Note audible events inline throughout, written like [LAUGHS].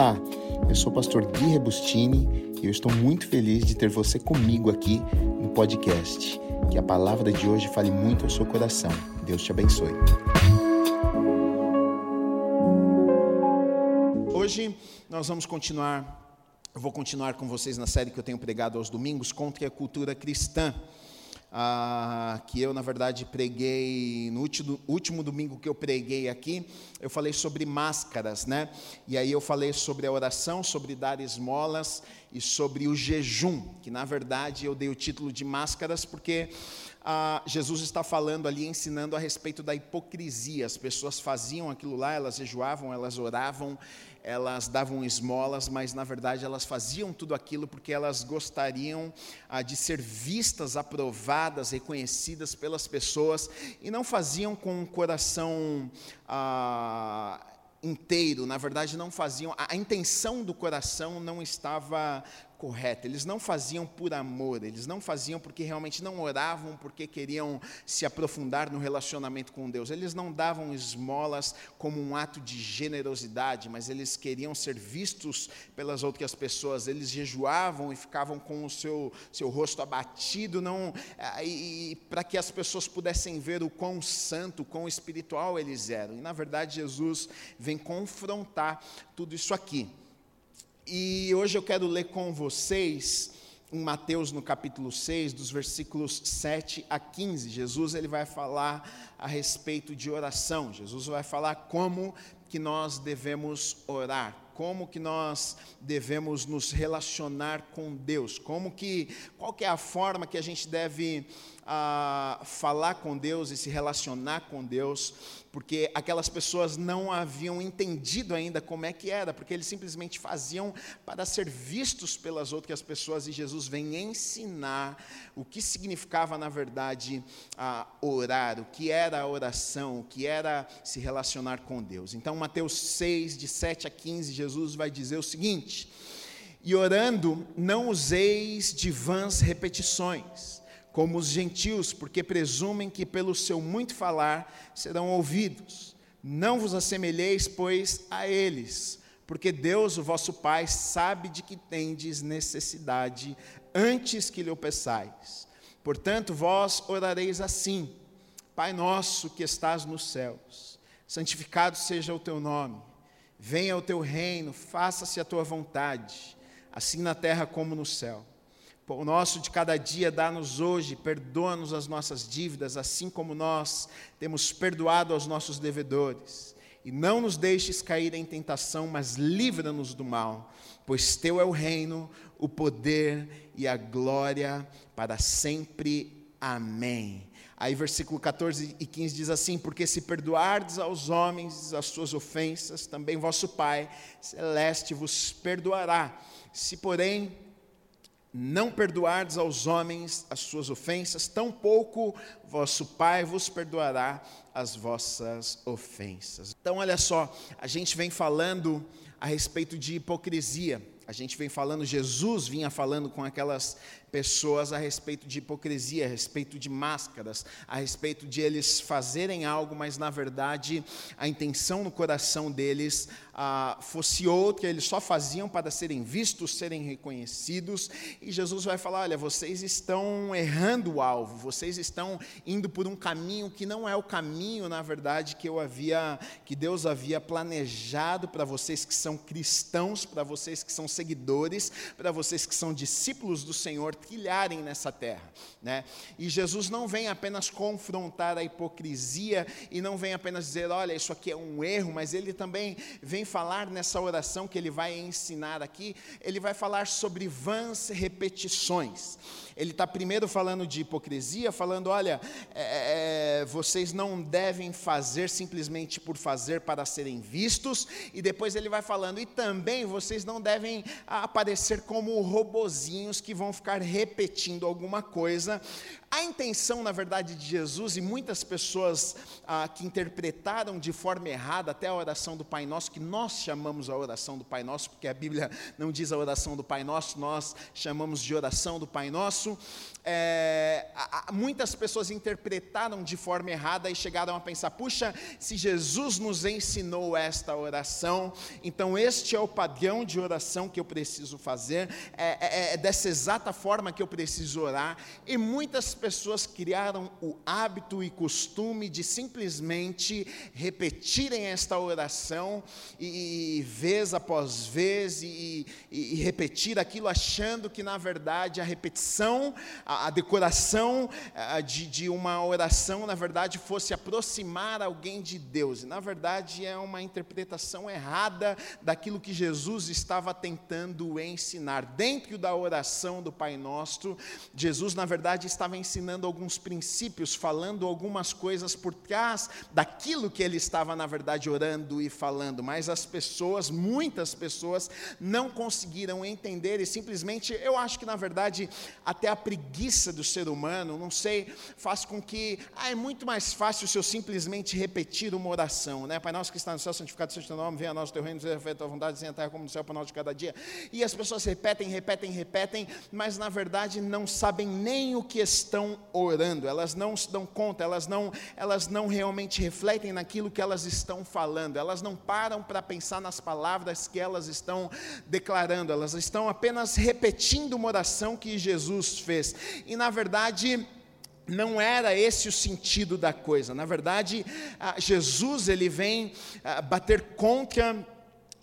Olá, eu sou o pastor Gui Rebustini e eu estou muito feliz de ter você comigo aqui no podcast. Que a palavra de hoje fale muito ao seu coração. Deus te abençoe. Hoje nós vamos continuar, eu vou continuar com vocês na série que eu tenho pregado aos domingos, contra a cultura cristã ah, que eu, na verdade, preguei no último, último domingo que eu preguei aqui, eu falei sobre máscaras, né? E aí eu falei sobre a oração, sobre dar esmolas e sobre o jejum, que na verdade eu dei o título de máscaras porque ah, Jesus está falando ali, ensinando a respeito da hipocrisia. As pessoas faziam aquilo lá, elas jejuavam, elas oravam, elas davam esmolas, mas na verdade elas faziam tudo aquilo porque elas gostariam ah, de ser vistas, aprovadas, reconhecidas pelas pessoas e não faziam com o coração ah, inteiro, na verdade não faziam, a, a intenção do coração não estava correta. Eles não faziam por amor, eles não faziam porque realmente não oravam, porque queriam se aprofundar no relacionamento com Deus. Eles não davam esmolas como um ato de generosidade, mas eles queriam ser vistos pelas outras pessoas. Eles jejuavam e ficavam com o seu, seu rosto abatido, não eh, e, e para que as pessoas pudessem ver o quão santo, o quão espiritual eles eram. E na verdade Jesus vem confrontar tudo isso aqui. E hoje eu quero ler com vocês em Mateus no capítulo 6, dos versículos 7 a 15. Jesus ele vai falar a respeito de oração. Jesus vai falar como que nós devemos orar, como que nós devemos nos relacionar com Deus, como que qual que é a forma que a gente deve ah, falar com Deus e se relacionar com Deus porque aquelas pessoas não haviam entendido ainda como é que era, porque eles simplesmente faziam para ser vistos pelas outras pessoas, e Jesus vem ensinar o que significava, na verdade, orar, o que era a oração, o que era se relacionar com Deus. Então, Mateus 6, de 7 a 15, Jesus vai dizer o seguinte: E orando, não useis de vãs repetições como os gentios, porque presumem que pelo seu muito falar serão ouvidos. Não vos assemelheis, pois, a eles, porque Deus, o vosso Pai, sabe de que tendes necessidade antes que lhe o peçais. Portanto, vós orareis assim: Pai nosso que estás nos céus, santificado seja o teu nome, venha o teu reino, faça-se a tua vontade, assim na terra como no céu. O nosso de cada dia dá-nos hoje, perdoa-nos as nossas dívidas, assim como nós temos perdoado aos nossos devedores. E não nos deixes cair em tentação, mas livra-nos do mal, pois teu é o reino, o poder e a glória para sempre. Amém. Aí, versículo 14 e 15 diz assim: Porque se perdoardes aos homens as suas ofensas, também vosso Pai celeste vos perdoará. Se, porém, não perdoardes aos homens as suas ofensas, tampouco vosso Pai vos perdoará as vossas ofensas. Então, olha só, a gente vem falando a respeito de hipocrisia. A gente vem falando, Jesus vinha falando com aquelas pessoas a respeito de hipocrisia, a respeito de máscaras, a respeito de eles fazerem algo, mas na verdade a intenção no coração deles ah, fosse outra, eles só faziam para serem vistos, serem reconhecidos. E Jesus vai falar: olha, vocês estão errando o alvo, vocês estão indo por um caminho que não é o caminho, na verdade, que eu havia, que Deus havia planejado para vocês que são cristãos, para vocês que são seguidores, para vocês que são discípulos do Senhor trilharem nessa terra. Né? E Jesus não vem apenas confrontar a hipocrisia e não vem apenas dizer, olha, isso aqui é um erro, mas ele também vem falar nessa oração que ele vai ensinar aqui, ele vai falar sobre vãs repetições. Ele está primeiro falando de hipocrisia, falando: olha, é, é, vocês não devem fazer simplesmente por fazer para serem vistos, e depois ele vai falando, e também vocês não devem aparecer como robozinhos que vão ficar repetindo alguma coisa. A intenção, na verdade, de Jesus, e muitas pessoas ah, que interpretaram de forma errada até a oração do Pai Nosso, que nós chamamos a oração do Pai Nosso, porque a Bíblia não diz a oração do Pai Nosso, nós chamamos de oração do Pai Nosso. É, muitas pessoas interpretaram de forma errada e chegaram a pensar: puxa, se Jesus nos ensinou esta oração, então este é o padrão de oração que eu preciso fazer, é, é, é dessa exata forma que eu preciso orar. E muitas pessoas criaram o hábito e costume de simplesmente repetirem esta oração e, e vez após vez e, e, e repetir aquilo achando que na verdade a repetição, a, decoração de, de uma oração, na verdade, fosse aproximar alguém de Deus. Na verdade é uma interpretação errada daquilo que Jesus estava tentando ensinar. Dentro da oração do Pai Nosso, Jesus, na verdade, estava ensinando alguns princípios, falando algumas coisas por trás daquilo que ele estava, na verdade, orando e falando. Mas as pessoas, muitas pessoas, não conseguiram entender e simplesmente, eu acho que, na verdade, até a preguiça do ser humano, não sei, faz com que ah, é muito mais fácil se eu simplesmente repetir uma oração, né? Pai nosso que está no céu, santificado seja o teu nome, venha a nós teu reino, seja feita a vontade, assim na terra como no céu, para nós de cada dia. E as pessoas repetem, repetem, repetem, mas na verdade não sabem nem o que estão orando. Elas não se dão conta, elas não, elas não realmente refletem naquilo que elas estão falando. Elas não param para pensar nas palavras que elas estão declarando. Elas estão apenas repetindo uma oração que Jesus fez. E na verdade, não era esse o sentido da coisa. Na verdade, Jesus ele vem bater contra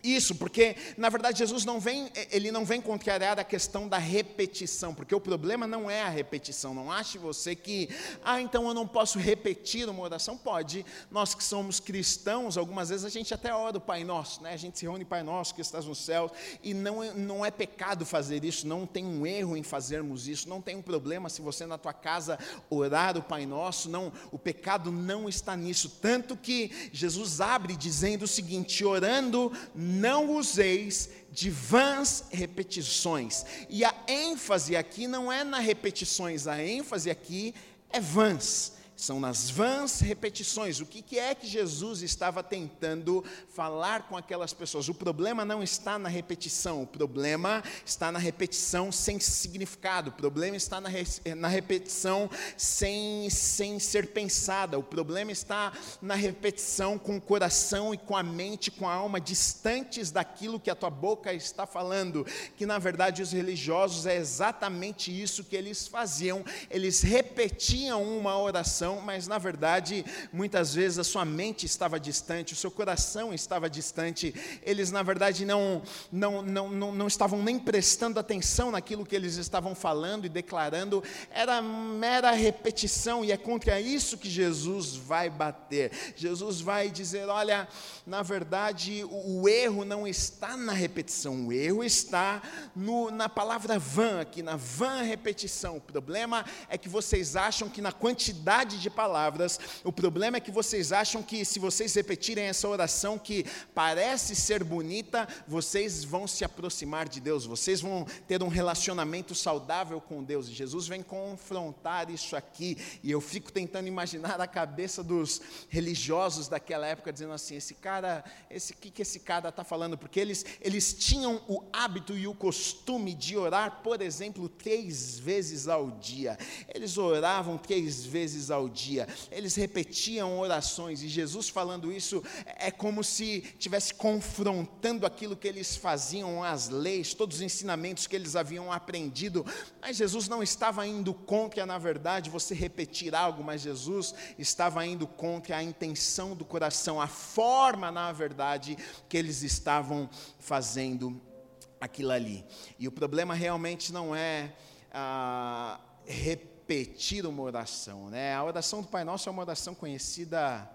isso, porque na verdade Jesus não vem, ele não vem contrariar a questão da repetição, porque o problema não é a repetição. Não ache você que, ah, então eu não posso repetir uma oração. Pode. Nós que somos cristãos, algumas vezes a gente até ora o Pai Nosso, né? A gente se reúne Pai Nosso que estás no céu, e não é, não é pecado fazer isso, não tem um erro em fazermos isso, não tem um problema se você na tua casa orar o Pai Nosso, não, o pecado não está nisso, tanto que Jesus abre dizendo o seguinte: orando não useis de vãs repetições. E a ênfase aqui não é na repetições, a ênfase aqui é vãs são nas vãs repetições. O que, é que Jesus estava tentando falar com aquelas pessoas? O problema não está na repetição, o problema está na repetição sem significado, o problema está na, re, na repetição sem, sem ser pensada, o problema está na repetição com o coração e com a mente, com a alma distantes daquilo que a tua boca está falando. Que na verdade os religiosos é exatamente isso que eles faziam, eles repetiam uma oração coração, mas na verdade, muitas vezes a sua mente estava distante, o seu coração estava distante. Eles, na verdade, não, não, não, não, não estavam nem prestando atenção naquilo que eles estavam falando e declarando, era mera repetição, e é contra isso que Jesus vai bater. Jesus vai dizer: olha, na verdade, o, o erro não está na repetição, o erro está no, na palavra vã, aqui, na vã repetição. O problema é que vocês acham que na quantidade de palavras. O problema é que vocês acham que se vocês repetirem essa oração que parece ser bonita, vocês vão se aproximar de Deus, vocês vão ter um relacionamento saudável com Deus. E Jesus vem confrontar isso aqui, e eu fico tentando imaginar a cabeça dos religiosos daquela época dizendo assim: esse cara, esse que que esse cara está falando? Porque eles eles tinham o hábito e o costume de orar, por exemplo, três vezes ao dia. Eles oravam três vezes ao dia. Eles repetiam orações e Jesus falando isso é como se estivesse confrontando aquilo que eles faziam, as leis, todos os ensinamentos que eles haviam aprendido. Mas Jesus não estava indo contra, na verdade, você repetir algo, mas Jesus estava indo contra a intenção do coração, a forma, na verdade, que eles estavam fazendo aquilo ali. E o problema realmente não é ah, repetir repetir uma oração. Né? A oração do Pai Nosso é uma oração conhecida,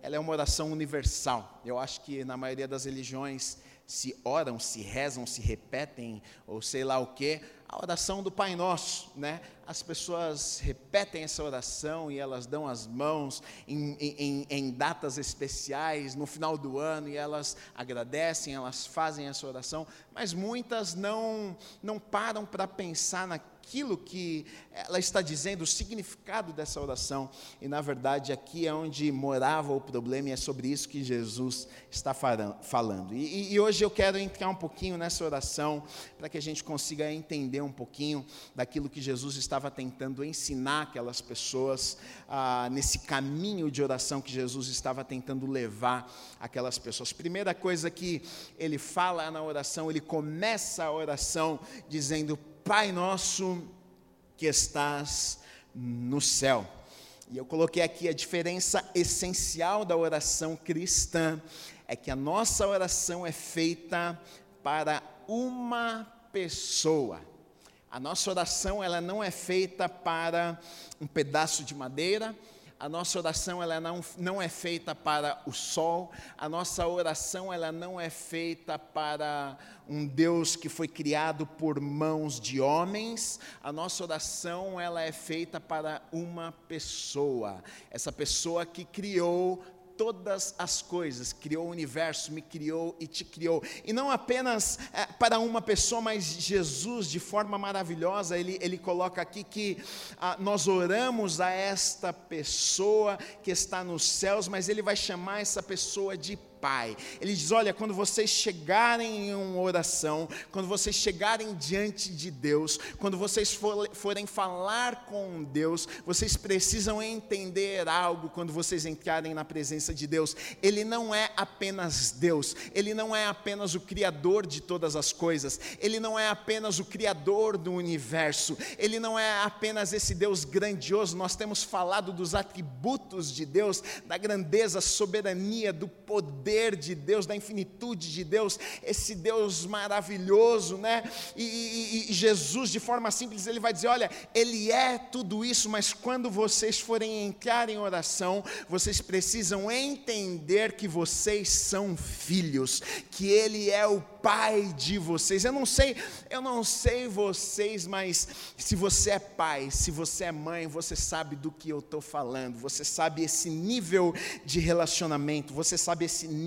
ela é uma oração universal. Eu acho que na maioria das religiões se oram, se rezam, se repetem, ou sei lá o que, a oração do Pai Nosso, né? As pessoas repetem essa oração e elas dão as mãos em, em, em, datas especiais, no final do ano, e elas agradecem, elas fazem essa oração, mas muitas não, não param para pensar na aquilo que ela está dizendo, o significado dessa oração. E na verdade aqui é onde morava o problema e é sobre isso que Jesus está falando. E, e hoje eu quero entrar um pouquinho nessa oração para que a gente consiga entender um pouquinho daquilo que Jesus estava tentando ensinar aquelas pessoas ah, nesse caminho de oração que Jesus estava tentando levar aquelas pessoas. Primeira coisa que ele fala na oração, ele começa a oração dizendo: Pai nosso que estás no céu. E eu coloquei aqui a diferença essencial da oração cristã é que a nossa oração é feita para uma pessoa. A nossa oração ela não é feita para um pedaço de madeira, a nossa oração ela não, não é feita para o sol, a nossa oração ela não é feita para um Deus que foi criado por mãos de homens, a nossa oração ela é feita para uma pessoa, essa pessoa que criou todas as coisas, criou o universo, me criou e te criou. E não apenas é, para uma pessoa, mas Jesus, de forma maravilhosa, ele, ele coloca aqui que ah, nós oramos a esta pessoa que está nos céus, mas ele vai chamar essa pessoa de Pai. Ele diz: Olha, quando vocês chegarem em uma oração, quando vocês chegarem diante de Deus, quando vocês forem falar com Deus, vocês precisam entender algo quando vocês entrarem na presença de Deus. Ele não é apenas Deus, ele não é apenas o Criador de todas as coisas, ele não é apenas o Criador do universo, ele não é apenas esse Deus grandioso. Nós temos falado dos atributos de Deus, da grandeza, soberania, do poder poder de Deus, da infinitude de Deus, esse Deus maravilhoso, né? E, e, e, Jesus, de forma simples, ele vai dizer: olha, Ele é tudo isso, mas quando vocês forem entrar em oração, vocês precisam entender que vocês são filhos, que Ele é o pai de vocês. Eu não sei, eu não sei vocês, mas se você é pai, se você é mãe, você sabe do que eu estou falando. Você sabe esse nível de relacionamento, você sabe esse nível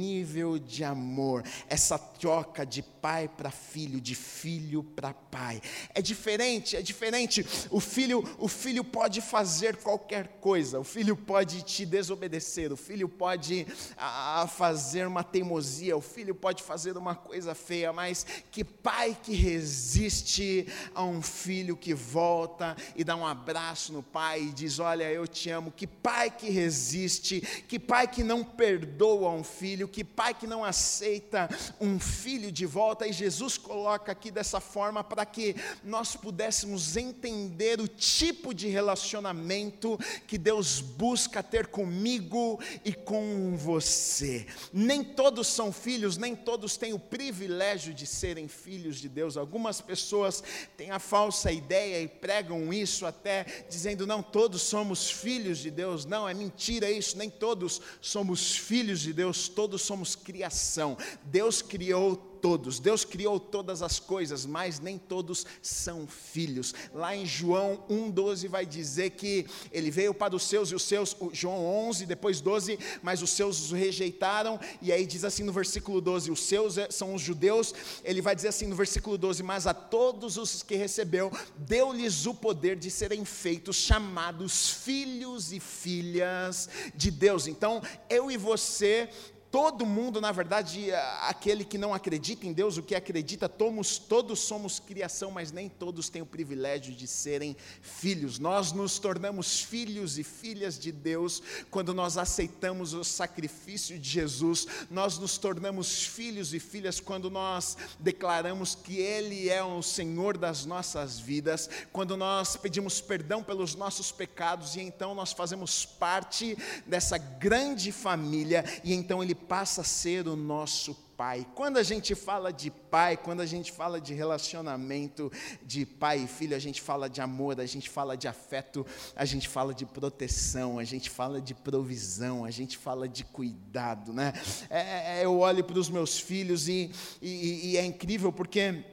de amor, essa troca de pai para filho, de filho para pai. É diferente, é diferente. O filho, o filho pode fazer qualquer coisa. O filho pode te desobedecer. O filho pode a, fazer uma teimosia. O filho pode fazer uma coisa feia. Mas que pai que resiste a um filho que volta e dá um abraço no pai e diz: Olha, eu te amo. Que pai que resiste. Que pai que não perdoa um filho. Que pai que não aceita um filho de volta. E Jesus coloca aqui dessa forma para que nós pudéssemos entender o tipo de relacionamento que Deus busca ter comigo e com você. Nem todos são filhos, nem todos têm o privilégio de serem filhos de Deus. Algumas pessoas têm a falsa ideia e pregam isso até dizendo: não, todos somos filhos de Deus. Não, é mentira isso, nem todos somos filhos de Deus, todos somos criação. Deus criou todos. Deus criou todas as coisas, mas nem todos são filhos. Lá em João 1:12 vai dizer que ele veio para os seus e os seus, João 11, depois 12, mas os seus os rejeitaram. E aí diz assim no versículo 12, os seus é, são os judeus. Ele vai dizer assim no versículo 12, mas a todos os que recebeu, deu-lhes o poder de serem feitos chamados filhos e filhas de Deus. Então, eu e você Todo mundo, na verdade, aquele que não acredita em Deus, o que acredita, todos, todos somos criação, mas nem todos têm o privilégio de serem filhos. Nós nos tornamos filhos e filhas de Deus quando nós aceitamos o sacrifício de Jesus. Nós nos tornamos filhos e filhas quando nós declaramos que Ele é o Senhor das nossas vidas, quando nós pedimos perdão pelos nossos pecados e então nós fazemos parte dessa grande família e então Ele passa a ser o nosso pai. Quando a gente fala de pai, quando a gente fala de relacionamento de pai e filho, a gente fala de amor, a gente fala de afeto, a gente fala de proteção, a gente fala de provisão, a gente fala de cuidado, né? É, é eu olho para os meus filhos e, e, e é incrível porque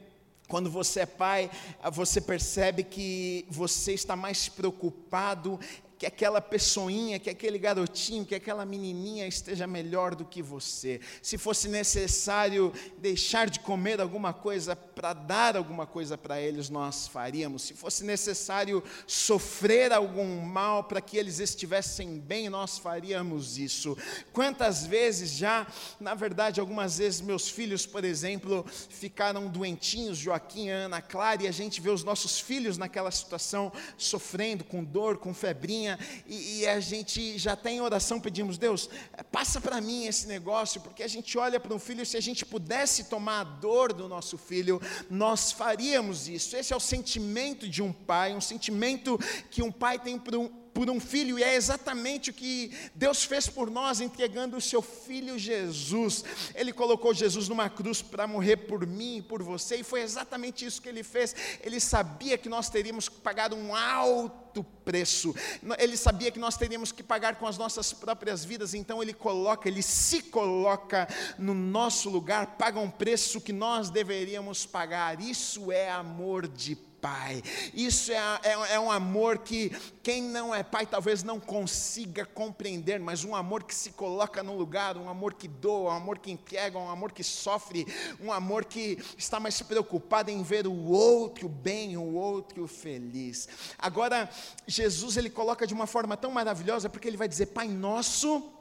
quando você é pai, você percebe que você está mais preocupado que aquela pessoinha, que aquele garotinho, que aquela menininha esteja melhor do que você. Se fosse necessário deixar de comer alguma coisa para dar alguma coisa para eles, nós faríamos. Se fosse necessário sofrer algum mal para que eles estivessem bem, nós faríamos isso. Quantas vezes já, na verdade, algumas vezes meus filhos, por exemplo, ficaram doentinhos, Joaquim, Ana, Clara, e a gente vê os nossos filhos naquela situação, sofrendo com dor, com febrinha, e, e a gente já tem oração, pedimos, Deus, passa para mim esse negócio, porque a gente olha para um filho, se a gente pudesse tomar a dor do nosso filho, nós faríamos isso. Esse é o sentimento de um pai, um sentimento que um pai tem por um, por um filho, e é exatamente o que Deus fez por nós, entregando o seu filho Jesus. Ele colocou Jesus numa cruz para morrer por mim e por você, e foi exatamente isso que ele fez. Ele sabia que nós teríamos que pagar um alto preço, ele sabia que nós teríamos que pagar com as nossas próprias vidas, então ele coloca, ele se coloca no nosso lugar, paga um preço que nós deveríamos pagar. Isso é amor de pai. Isso é, é, é, um amor que quem não é pai talvez não consiga compreender, mas um amor que se coloca no lugar, um amor que doa, um amor que entrega, um amor que sofre, um amor que está mais preocupado em ver o outro bem, o outro feliz. Agora, Jesus ele coloca de uma forma tão maravilhosa, porque ele vai dizer: Pai nosso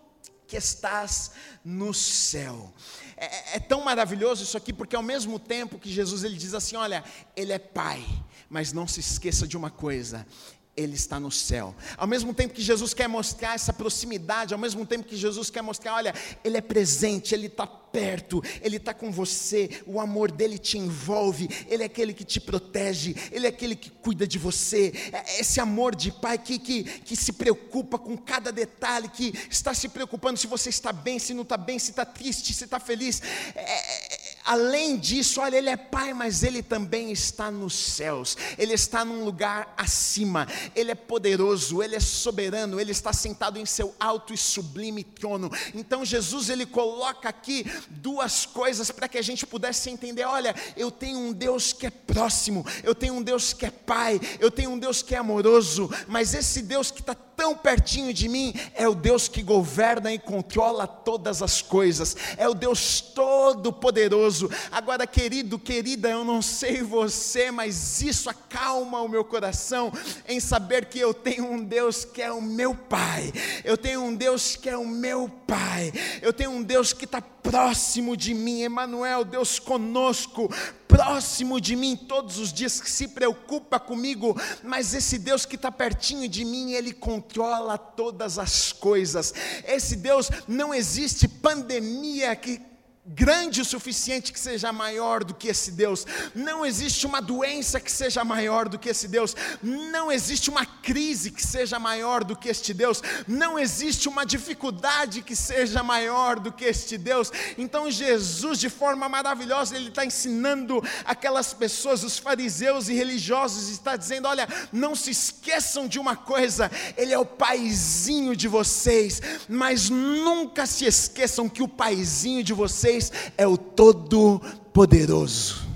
que estás no céu. É, é, é, tão maravilhoso isso aqui, porque ao mesmo tempo que Jesus ele diz assim: olha, Ele é Pai, mas não se esqueça de uma coisa, ele está no céu. Ao mesmo tempo que Jesus quer mostrar essa proximidade, ao mesmo tempo que Jesus quer mostrar, olha, Ele é presente, Ele está perto, Ele está com você, o amor dele te envolve, Ele é aquele que te protege, Ele é aquele que cuida de você. É, é esse amor de pai que, que, que se preocupa com cada detalhe, que está se preocupando se você está bem, se não está bem, se está triste, se está feliz. É, é, além disso, olha, Ele é pai, mas Ele também está nos céus, Ele está num lugar acima, Ele é poderoso, Ele é soberano, Ele está sentado em seu alto e sublime trono. Então, Jesus, Ele coloca aqui duas coisas para que a gente pudesse entender: olha, eu tenho um Deus que é próximo, eu tenho um Deus que é Pai, eu tenho um Deus que é amoroso, mas esse Deus que está tão pertinho de mim é o Deus que governa e controla todas as coisas, é o Deus todo-poderoso. Agora, querido, querida, eu não sei você, mas isso acalma o meu coração em saber que eu tenho um Deus que é o meu Pai, eu tenho um Deus que é o meu Pai, eu tenho um Deus que está próximo de mim, Emanuel, Deus conosco, próximo de mim todos os dias, que se preocupa comigo, mas esse Deus que está pertinho de mim, Ele controla todas as coisas. Esse Deus não existe pandemia que grande o suficiente que seja maior do que esse Deus. Não existe uma doença que seja maior do que esse Deus. Não existe uma crise que seja maior do que este Deus. Não existe uma dificuldade que seja maior do que este Deus. Então Jesus, de forma maravilhosa, ele está ensinando aquelas pessoas, os fariseus e religiosos, está dizendo: olha, não se esqueçam de uma coisa. Ele é o paizinho de vocês, mas nunca se esqueçam que o paizinho de vocês é o Todo-Poderoso.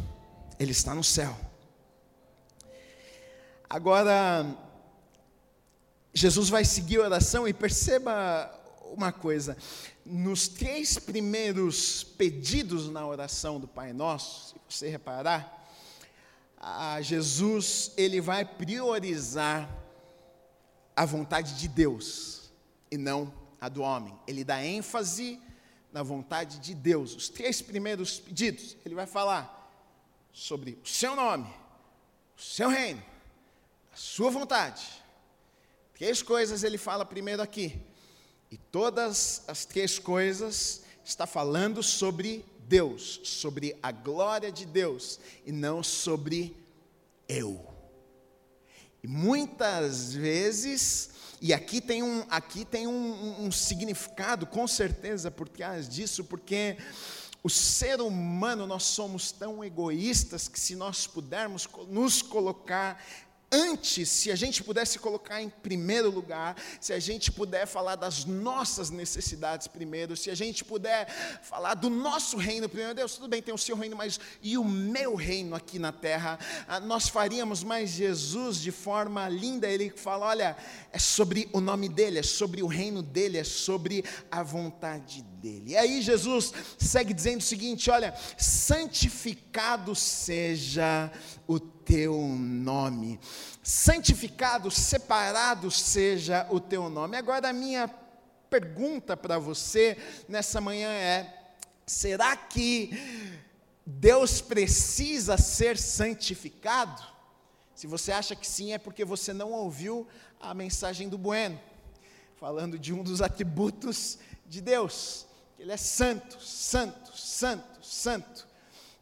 Ele está no céu. Agora, Jesus vai seguir a oração e perceba uma coisa: nos três primeiros pedidos na oração do Pai Nosso, se você reparar, Jesus ele vai priorizar a vontade de Deus e não a do homem. Ele dá ênfase na vontade de Deus. Os três primeiros pedidos, ele vai falar sobre o seu nome, o seu reino, a sua vontade. Três coisas ele fala primeiro aqui. E todas as três coisas está falando sobre Deus, sobre a glória de Deus e não sobre eu. E muitas vezes e aqui tem um, aqui tem um, um, significado, com certeza, por trás disso, porque o ser humano, nós somos tão egoístas que se nós pudermos nos colocar antes, se a gente pudesse colocar em primeiro lugar, se a gente puder falar das nossas necessidades primeiro, se a gente puder falar do nosso reino primeiro, Deus, tudo bem, tem o seu reino, mas e o meu reino aqui na terra? Ah, nós faríamos, mas Jesus, de forma linda, ele fala: olha, é sobre o nome dele, é sobre o reino dele, é sobre a vontade dele. E aí Jesus segue dizendo o seguinte: olha, santificado seja o teu nome. Santificado, separado seja o teu nome. Agora, a minha pergunta para você nessa manhã é: será que Deus precisa ser santificado? Se você acha que sim, é porque você não ouviu a mensagem do Bueno, falando de um dos atributos de Deus. Ele é santo, santo, santo, santo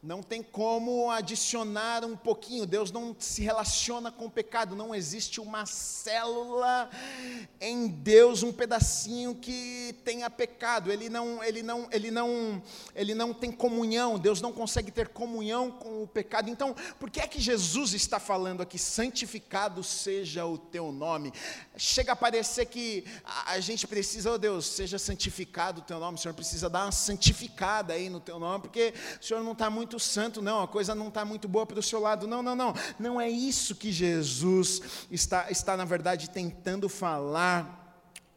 não tem como adicionar um pouquinho. Deus não se relaciona com o pecado. Não existe uma célula em Deus, um pedacinho que tenha pecado. Ele não, ele não, ele não, ele não tem comunhão. Deus não consegue ter comunhão com o pecado. Então, por que é que Jesus está falando aqui? Santificado seja o teu nome. Chega a parecer que a, a gente precisa, oh Deus, seja santificado o teu nome. O Senhor precisa dar uma santificada aí no teu nome, porque o Senhor não está muito muito santo, não, a coisa não está muito boa para o seu lado. Não, não, não. Não é isso que Jesus está, está na verdade, tentando falar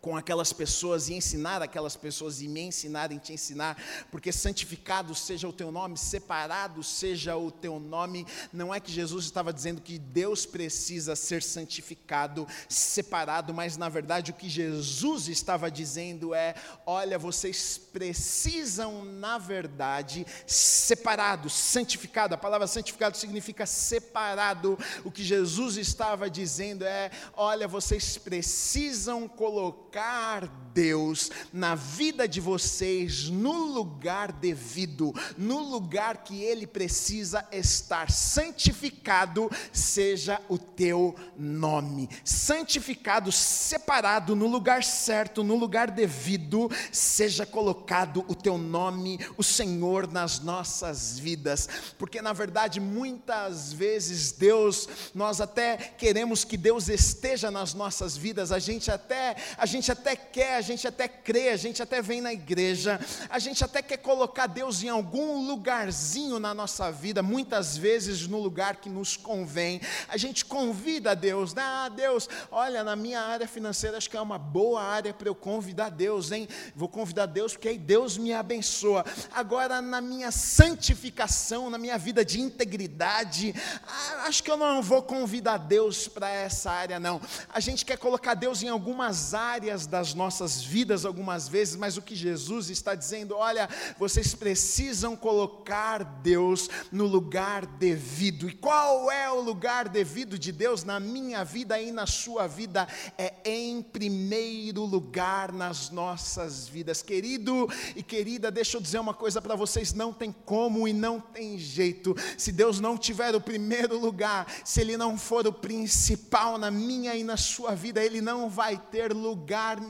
com aquelas pessoas e ensinar aquelas pessoas e me ensinar te ensinar, porque santificado seja o teu nome, separado seja o teu nome. Não é que Jesus estava dizendo que Deus precisa ser santificado, separado, mas na verdade o que Jesus estava dizendo é: olha, vocês precisam, na verdade, separado, santificado. A palavra santificado significa separado. O que Jesus estava dizendo é: olha, vocês precisam colocar colocar Deus na vida de vocês no lugar devido, no lugar que Ele precisa estar. Santificado seja o teu nome, santificado, separado no lugar certo, no lugar devido, seja colocado o teu nome, o Senhor, nas nossas vidas, porque na verdade muitas vezes Deus, nós até queremos que Deus esteja nas nossas vidas, a gente até, a gente até quer, gente até crê, a gente até vem na igreja, a gente até quer colocar Deus em algum lugarzinho na nossa vida, muitas vezes no lugar que nos convém. A gente convida Deus, né? ah, Deus, olha, na minha área financeira acho que é uma boa área para eu convidar Deus, hein? Vou convidar Deus porque aí Deus me abençoa. Agora, na minha santificação, na minha vida de integridade, ah, acho que eu não vou convidar Deus para essa área, não. A gente quer colocar Deus em algumas áreas áreas das nossas vidas algumas vezes, mas o que Jesus está dizendo, olha, vocês precisam colocar Deus no lugar devido. E qual é o lugar devido de Deus na minha vida e na sua vida? É em primeiro lugar nas nossas vidas. Querido e querida, deixa eu dizer uma coisa para vocês: não tem como e não tem jeito. Se Deus não tiver o primeiro lugar, se Ele não for o principal na minha e na sua vida, Ele não vai ter lugar lugar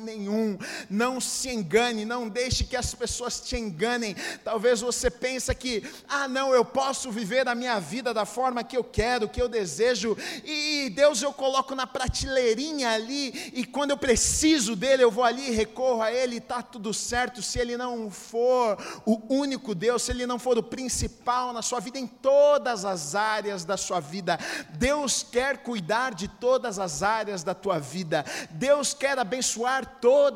Não se engane, não deixe que as pessoas te enganem. Talvez você pense que, ah, não, eu posso viver a minha vida da forma que eu quero, que eu desejo, e Deus eu coloco na prateleirinha ali, e quando eu preciso dele, eu vou ali e recorro a ele, está tudo certo. Se ele não for o único Deus, se ele não for o principal na sua vida, em todas as áreas da sua vida, Deus quer cuidar de todas as áreas da tua vida, Deus quer abençoar abençoar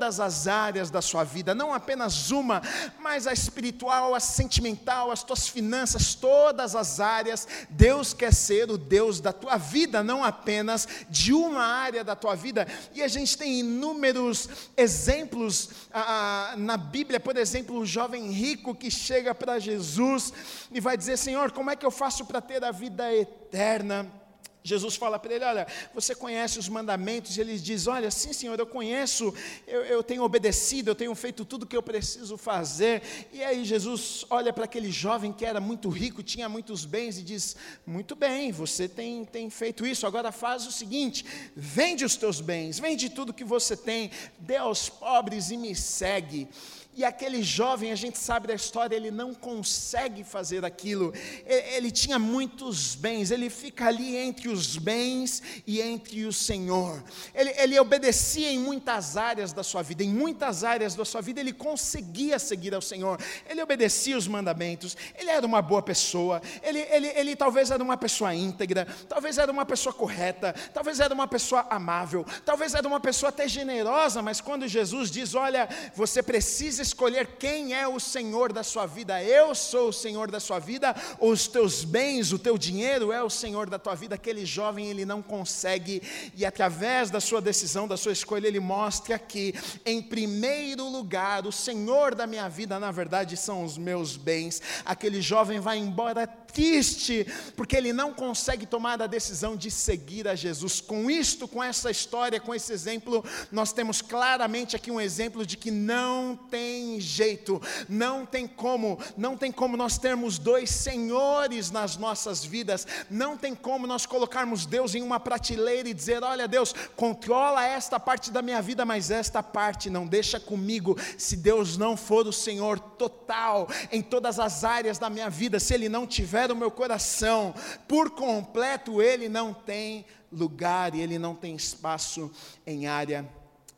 todas as áreas da sua vida, não apenas uma, mas a espiritual, a sentimental, as tuas finanças, todas as áreas. Deus quer ser o Deus da tua vida, não apenas de uma área da tua vida. E a gente tem inúmeros exemplos ah, na Bíblia, por exemplo, um jovem rico que chega para Jesus e vai dizer: Senhor, como é que eu faço para ter a vida eterna? Jesus fala para ele: Olha, você conhece os mandamentos? E ele diz: Olha, sim, Senhor, eu conheço, eu, eu tenho obedecido, eu tenho feito tudo o que eu preciso fazer. E aí Jesus olha para aquele jovem que era muito rico, tinha muitos bens, e diz: Muito bem, você tem, tem feito isso, agora faz o seguinte: vende os teus bens, vende tudo que você tem, dê aos pobres e me segue. E aquele jovem, a gente sabe da história, ele não consegue fazer aquilo. Ele tinha muitos bens, ele fica ali entre os bens e entre o Senhor. Ele, ele obedecia em muitas áreas da sua vida, em muitas áreas da sua vida ele conseguia seguir ao Senhor. Ele obedecia os mandamentos, ele era uma boa pessoa, ele, ele, ele talvez era uma pessoa íntegra, talvez era uma pessoa correta, talvez era uma pessoa amável, talvez era uma pessoa até generosa, mas quando Jesus diz: Olha, você precisa precisa escolher quem é o Senhor da sua vida. Eu sou o Senhor da sua vida, os teus bens, o teu dinheiro é o Senhor da tua vida. Aquele jovem ele não consegue, e através da sua decisão, da sua escolha, ele mostra que, em primeiro lugar, o Senhor da minha vida, na verdade, são os meus bens. Aquele jovem vai embora triste, porque ele não consegue tomar a decisão de seguir a Jesus. Com isto, com essa história, com esse exemplo, nós temos claramente aqui um exemplo de que não tem jeito, não tem como, não tem como nós termos dois senhores nas nossas vidas, não tem como nós colocarmos Deus em uma prateleira e dizer: olha, Deus, controla esta parte da minha vida, mas esta parte não deixa comigo. Se Deus não for o Senhor total em todas as áreas da minha vida, se Ele não tiver tiver o meu coração por completo, ele não tem lugar e ele não tem espaço em área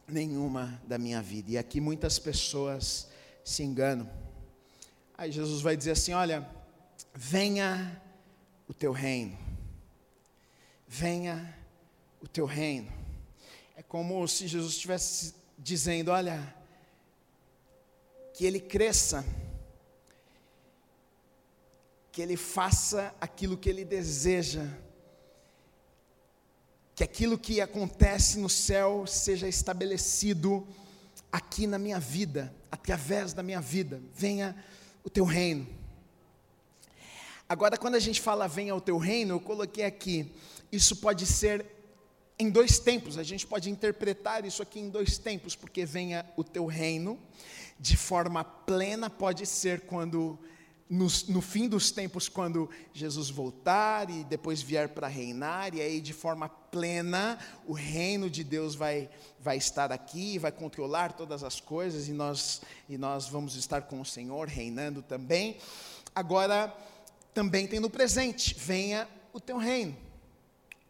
nenhuma da minha vida. E aqui muitas pessoas se enganam. Aí Jesus vai dizer assim: Olha, venha o teu reino, venha o teu reino. É como se Jesus estivesse dizendo: Olha, que ele cresça que ele faça aquilo que ele deseja, que aquilo que acontece no céu seja estabelecido aqui na minha vida, através da minha vida. Venha o teu reino. Agora, quando a gente fala venha o teu reino, eu coloquei aqui, isso pode ser em dois tempos, a gente pode interpretar isso aqui em dois tempos, porque venha o teu reino, de forma plena, pode ser quando no, no, fim dos tempos, quando Jesus voltar e depois vier para reinar, e aí de forma plena o reino de Deus vai, vai estar aqui, vai controlar todas as coisas, e nós, e nós vamos estar com o Senhor reinando também. Agora, também tem no presente: venha o teu reino.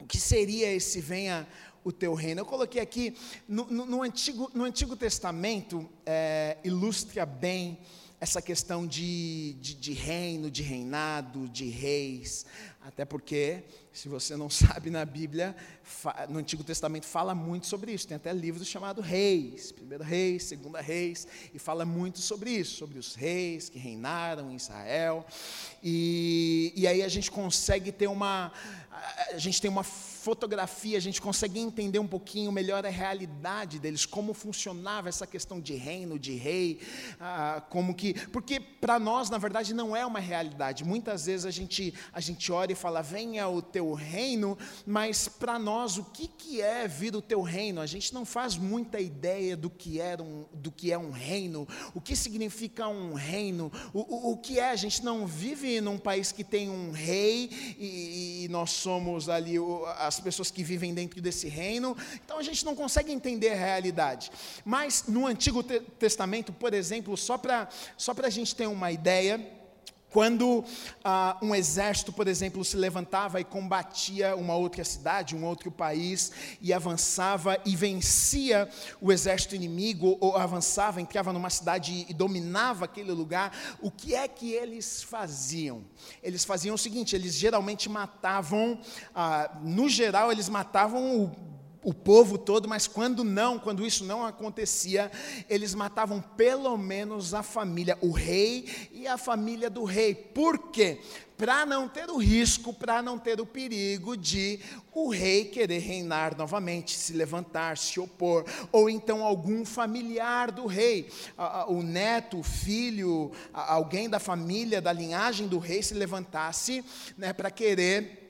O que seria esse venha o teu reino? Eu coloquei aqui, no, no, no Antigo, no Antigo Testamento, é, ilustra bem essa questão de, de, de, reino, de reinado, de reis, até porque, se você não [LAUGHS] sabe, na Bíblia, no Antigo Testamento fala muito sobre isso, tem até livros chamados Reis, primeiro Reis, segunda Reis, e fala muito sobre isso, sobre os reis que reinaram em Israel, e, e aí a gente consegue ter uma, a gente tem uma fotografia, a gente consegue entender um pouquinho melhor a realidade deles, como funcionava essa questão de reino, de rei, ah, como que, porque para nós, na verdade, não é uma realidade. Muitas vezes a gente, a gente ora e fala, venha o teu reino, mas para nós, o que, que é vir o teu reino? A gente não faz muita ideia do que, é um, do que é um reino, o que significa um reino, o, o, o que é, a gente não vive num país que tem um rei e, e nós somos ali a as pessoas que vivem dentro desse reino. Então a gente não consegue entender a realidade. Mas no Antigo Testamento, por exemplo, só para só a gente ter uma ideia, quando ah, um exército, por exemplo, se levantava e combatia uma outra cidade, um outro país, e avançava e vencia o exército inimigo, ou avançava, entrava numa cidade e dominava aquele lugar, o que é que eles faziam? Eles faziam o seguinte: eles geralmente matavam, ah, no geral, eles matavam o o povo todo, mas quando não, quando isso não acontecia, eles matavam pelo menos a família, o rei e a família do rei. Por quê? Para não ter o risco, para não ter o perigo de o rei querer reinar novamente, se levantar, se opor, ou então algum familiar do rei, o neto, o filho, alguém da família, da linhagem do rei se levantasse né, para querer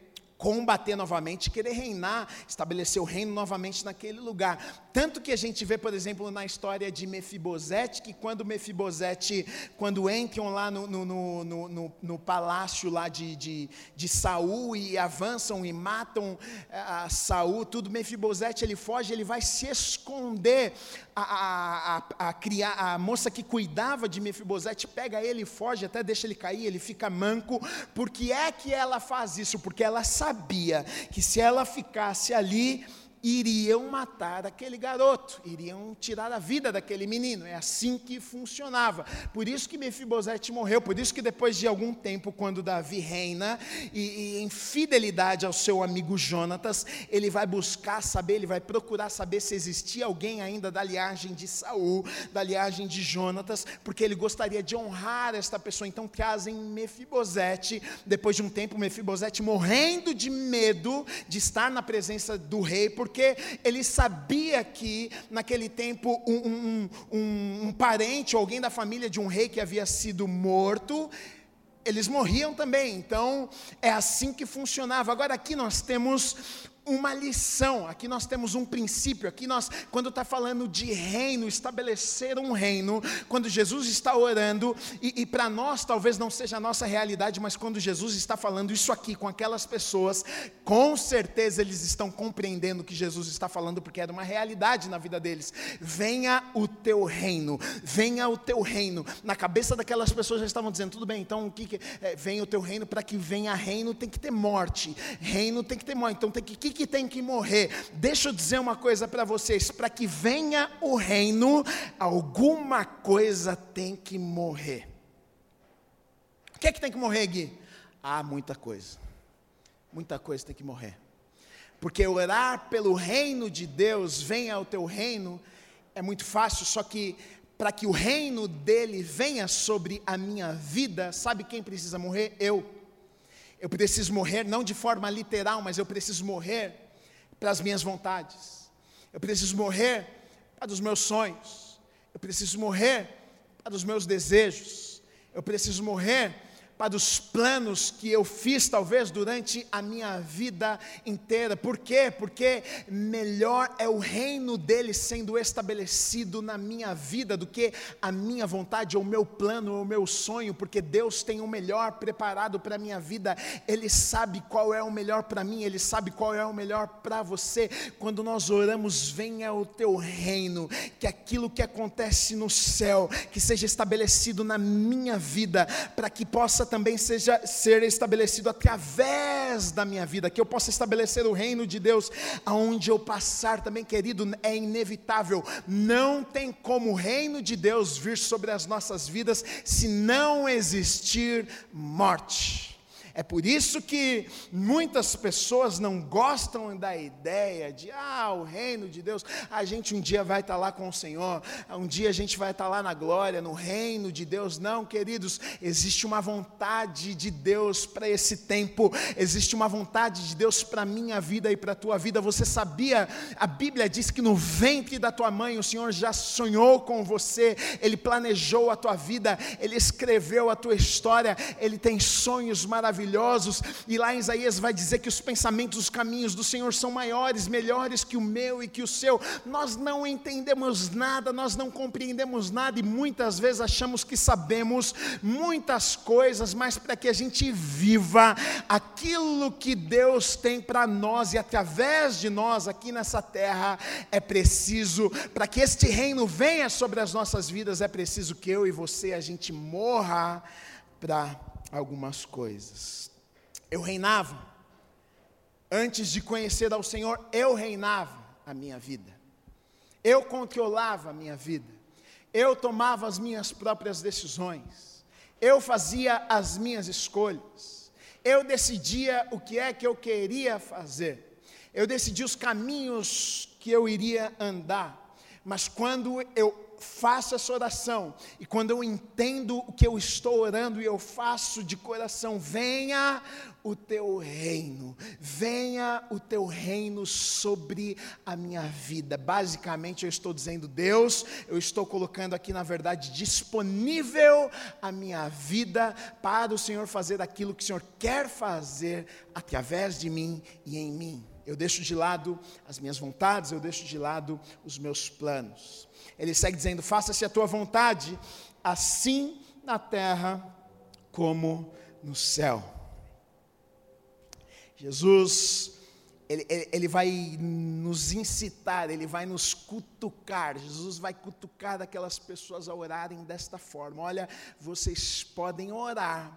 combater novamente, querer reinar, estabelecer o reino novamente naquele lugar. Tanto que a gente vê, por exemplo, na história de Mefibosete, que quando Mefibosete, quando entram lá no, no, no, no, palácio lá de, de, de Saul e avançam e matam eh, a Saul, tudo, Mefibosete ele foge, ele vai se esconder. A, a, a, a, moça que cuidava de Mefibosete pega ele e foge, até deixa ele cair, ele fica manco. Por que é que ela faz isso? Porque ela sabia que se ela ficasse ali, iriam matar aquele garoto, iriam tirar a vida daquele menino. É assim que funcionava. Por isso que Mefibosete morreu, por isso que depois de algum tempo, quando Davi reina, e, e em fidelidade ao seu amigo Jonatas, ele vai buscar saber, ele vai procurar saber se existia alguém ainda da linhagem de Saul, da linhagem de Jonatas, porque ele gostaria de honrar esta pessoa. Então trazem Mefibosete, depois de um tempo, Mefibosete morrendo de medo de estar na presença do rei, porque porque ele sabia que naquele tempo um, um, um, um parente alguém da família de um rei que havia sido morto, eles morriam também. Então é assim que funcionava. Agora aqui nós temos uma lição. Aqui nós temos um princípio. Aqui nós, quando está falando de reino, estabelecer um reino, quando Jesus está orando, e, e para nós talvez não seja a nossa realidade, mas quando Jesus está falando isso aqui com aquelas pessoas, com certeza eles estão compreendendo o que Jesus está falando, porque era uma realidade na vida deles. Venha o teu reino, venha o teu reino. Na cabeça daquelas pessoas já estavam dizendo, tudo bem, então o que, que é, venha o teu reino, para que venha reino tem que ter morte, reino tem que ter morte, então tem que que tem que morrer? Deixa eu dizer uma coisa para vocês: para que venha o reino, alguma coisa tem que morrer. O que é que tem que morrer, Gui? Ah, muita coisa. Muita coisa tem que morrer. Porque orar pelo reino de Deus, venha ao teu reino, é muito fácil, só que para que o reino dele venha sobre a minha vida, sabe quem precisa morrer? Eu. Eu preciso morrer não de forma literal, mas eu preciso morrer para as minhas vontades. Eu preciso morrer para os meus sonhos. Eu preciso morrer para os meus desejos. Eu preciso morrer para os planos que eu fiz, talvez, durante a minha vida inteira. Por quê? Porque melhor é o reino dele sendo estabelecido na minha vida do que a minha vontade, ou o meu plano, ou o meu sonho, porque Deus tem o melhor preparado para a minha vida. Ele sabe qual é o melhor para mim, ele sabe qual é o melhor para você. Quando nós oramos, venha o teu reino, que aquilo que acontece no céu, que seja estabelecido na minha vida, para que possa também seja ser estabelecido através da minha vida, que eu possa estabelecer o reino de Deus aonde eu passar também, querido, é inevitável. Não tem como o reino de Deus vir sobre as nossas vidas se não existir morte. É por isso que muitas pessoas não gostam da ideia de, ah, o reino de Deus, a gente um dia vai estar lá com o Senhor, um dia a gente vai estar lá na glória, no reino de Deus. Não, queridos, existe uma vontade de Deus para esse tempo, existe uma vontade de Deus para a minha vida e para a tua vida. Você sabia, a Bíblia diz que no ventre da tua mãe o Senhor já sonhou com você, Ele planejou a tua vida, Ele escreveu a tua história, Ele tem sonhos maravilhosos maravilhosos, e lá em Isaías vai dizer que os pensamentos, os caminhos do Senhor são maiores, melhores que o meu e que o seu. Nós não entendemos nada, nós não compreendemos nada e muitas vezes achamos que sabemos muitas coisas, mas para que a gente viva aquilo que Deus tem para nós e através de nós aqui nessa terra, é preciso, para que este reino venha sobre as nossas vidas, é preciso que eu e você a gente morra para algumas coisas. Eu reinava, antes de conhecer ao Senhor, eu reinava a minha vida, eu controlava a minha vida, eu tomava as minhas próprias decisões, eu fazia as minhas escolhas, eu decidia o que é que eu queria fazer, eu decidia os caminhos que eu iria andar, mas quando eu faço essa oração e quando eu entendo o que eu estou orando e eu faço de coração, venha o teu reino, venha o teu reino sobre a minha vida. Basicamente, eu estou dizendo, Deus, eu estou colocando aqui, na verdade, disponível a minha vida para o Senhor fazer aquilo que o Senhor quer fazer através de mim e em mim. Eu deixo de lado as minhas vontades, eu deixo de lado os meus planos. Ele segue dizendo: Faça-se a tua vontade, assim na terra como no céu. Jesus, ele, ele, ele, vai nos incitar, ele vai nos cutucar. Jesus vai cutucar aquelas pessoas a orarem desta forma: Olha, vocês podem orar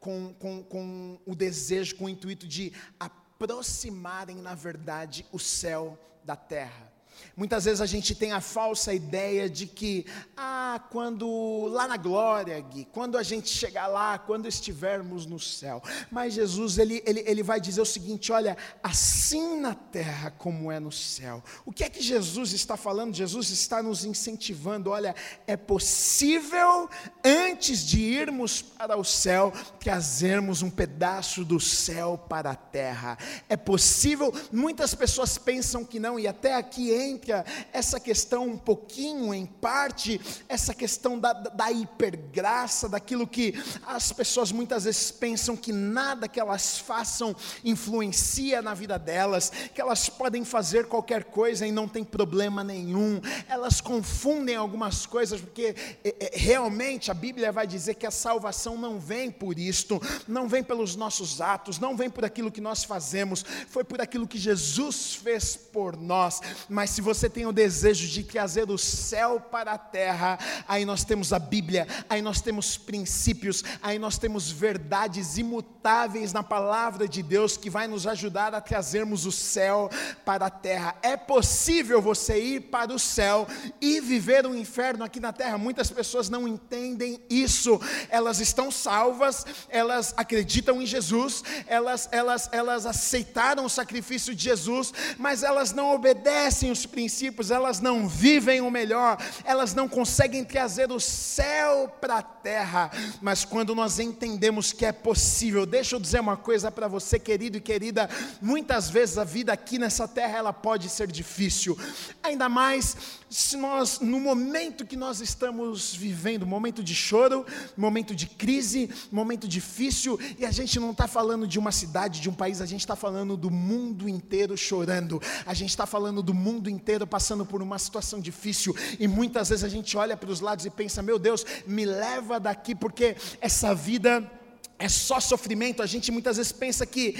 com, com, com o desejo, com o intuito de aproximarem, na verdade, o céu da terra. Muitas vezes a gente tem a falsa ideia de que, ah, quando lá na glória, Gui, quando a gente chegar lá, quando estivermos no céu. Mas Jesus, ele, ele, ele vai dizer o seguinte: olha, assim na terra como é no céu. O que é que Jesus está falando? Jesus está nos incentivando: olha, é possível, antes de irmos para o céu, trazermos um pedaço do céu para a terra. É possível, muitas pessoas pensam que não, e até aqui entra essa questão um pouquinho, em parte, essa questão da, da hipergraça, daquilo que as pessoas muitas vezes pensam que nada que elas façam influencia na vida delas, que elas podem fazer qualquer coisa e não tem problema nenhum. Elas confundem algumas coisas, porque é, é, realmente a Bíblia vai dizer que a salvação não vem por isto, não vem pelos nossos atos, não vem por aquilo que nós fazemos, foi por aquilo que Jesus fez por nós. Mas se você tem o desejo de trazer o céu para a terra, aí nós temos a Bíblia, aí nós temos princípios, aí nós temos verdades imutáveis na palavra de Deus que vai nos ajudar a trazermos o céu para a terra. É possível você ir para o céu e viver o inferno aqui na terra. Muitas pessoas não entendem isso. Elas estão salvas, elas acreditam em Jesus, elas elas elas aceitaram o sacrifício de Jesus, mas elas não obedecem os princípios, elas não vivem o melhor, elas não conseguem trazer o céu para a terra, mas quando nós entendemos que é possível, deixa eu dizer uma coisa para você, querido e querida, muitas vezes a vida aqui nessa terra ela pode ser difícil, ainda mais se nós, no momento que nós estamos vivendo, momento de choro, momento de crise, momento difícil, e a gente não está falando de uma cidade, de um país, a gente está falando do mundo inteiro chorando, a gente está falando do mundo inteiro passando por uma situação difícil, e muitas vezes a gente olha para os lados e pensa: meu Deus, me leva daqui, porque essa vida é só sofrimento. A gente muitas vezes pensa que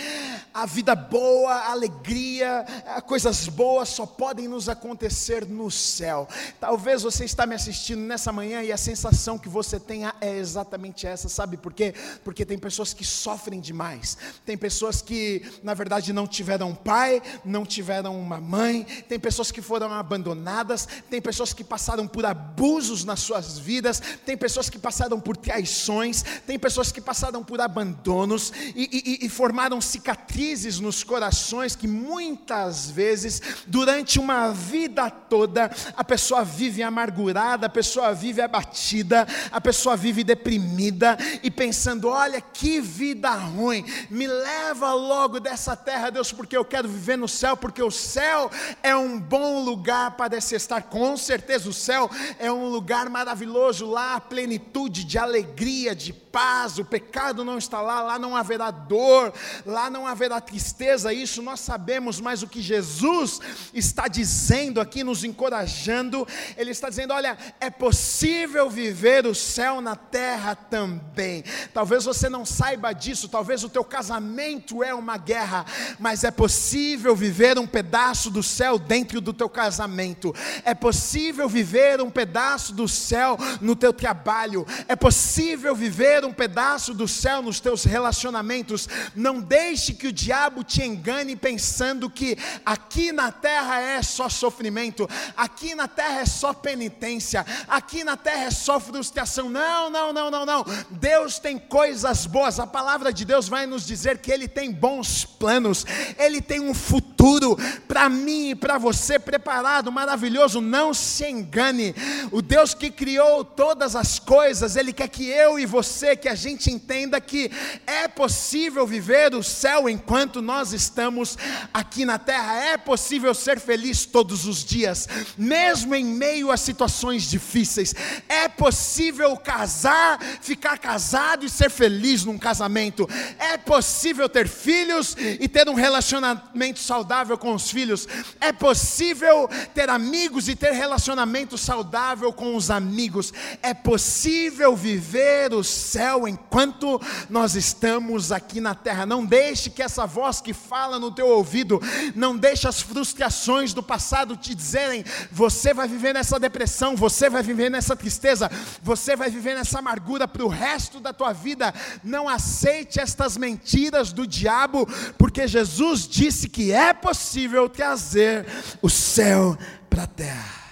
a vida boa, a alegria, coisas boas só podem nos acontecer no céu. Talvez você está me assistindo nessa manhã e a sensação que você tenha é exatamente essa, sabe por quê? Porque tem pessoas que sofrem demais. Tem pessoas que, na verdade, não tiveram um pai, não tiveram uma mãe, tem pessoas que foram abandonadas, tem pessoas que passaram por abusos nas suas vidas, tem pessoas que passaram por traições, tem pessoas que passaram por abandonos e, e, e formaram cicatrizes nos corações que muitas vezes, durante uma vida toda, a pessoa vive amargurada, a pessoa vive abatida, a pessoa vive deprimida e pensando: olha que vida ruim, me leva logo dessa terra, Deus, porque eu quero viver no céu, porque o céu é um bom lugar para se estar. Com certeza, o céu é um lugar maravilhoso, lá a plenitude de alegria, de paz, o pecado não está lá, lá não haverá dor, lá não haverá tristeza, isso nós sabemos, mas o que Jesus está dizendo aqui, nos encorajando, Ele está dizendo: olha, é possível viver o céu na terra também. Talvez você não saiba disso, talvez o teu casamento é uma guerra, mas é possível viver um pedaço do céu dentro do teu casamento, é possível viver um pedaço do céu no teu trabalho, é possível viver um pedaço do céu nos teus relacionamentos. Não deixe que o diabo te engane pensando que aqui na terra é só sofrimento, aqui na terra é só penitência, aqui na terra é só frustração. Não, não, não, não, não. Deus tem coisas boas. A palavra de Deus vai nos dizer que ele tem bons planos, ele tem um futuro futuro para mim e para você preparado, maravilhoso. Não se engane. O Deus que criou todas as coisas, Ele quer que eu e você, que a gente entenda que é possível viver o céu enquanto nós estamos aqui na terra. É possível ser feliz todos os dias, mesmo em meio a situações difíceis. É possível casar, ficar casado e ser feliz num casamento. É possível ter filhos e ter um relacionamento saudável com os filhos. É possível ter amigos e ter relacionamento saudável com os amigos. É possível viver o céu enquanto nós estamos aqui na terra. Não deixe que essa voz que fala no teu ouvido, não deixe as frustrações do passado te dizerem: você vai viver nessa depressão, você vai viver nessa tristeza, você vai viver nessa amargura para o resto da tua vida. Não aceite estas mentiras do diabo, porque Jesus disse que é possível trazer o céu para a terra.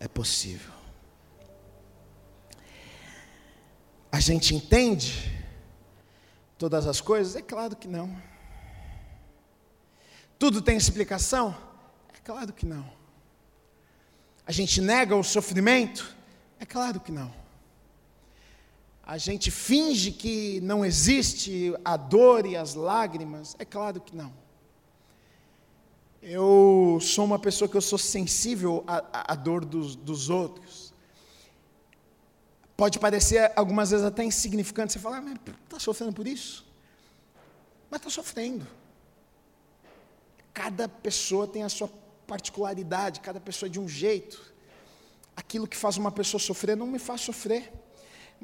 É possível. A gente entende todas as coisas? É claro que não. Tudo tem explicação? É claro que não. A gente nega o sofrimento? É claro que não. A gente finge que não existe a dor e as lágrimas? É claro que não. Eu sou uma pessoa que eu sou sensível à, à dor dos, dos outros. Pode parecer algumas vezes até insignificante. Você fala, ah, mas está sofrendo por isso? Mas está sofrendo. Cada pessoa tem a sua particularidade, cada pessoa é de um jeito. Aquilo que faz uma pessoa sofrer não me faz sofrer,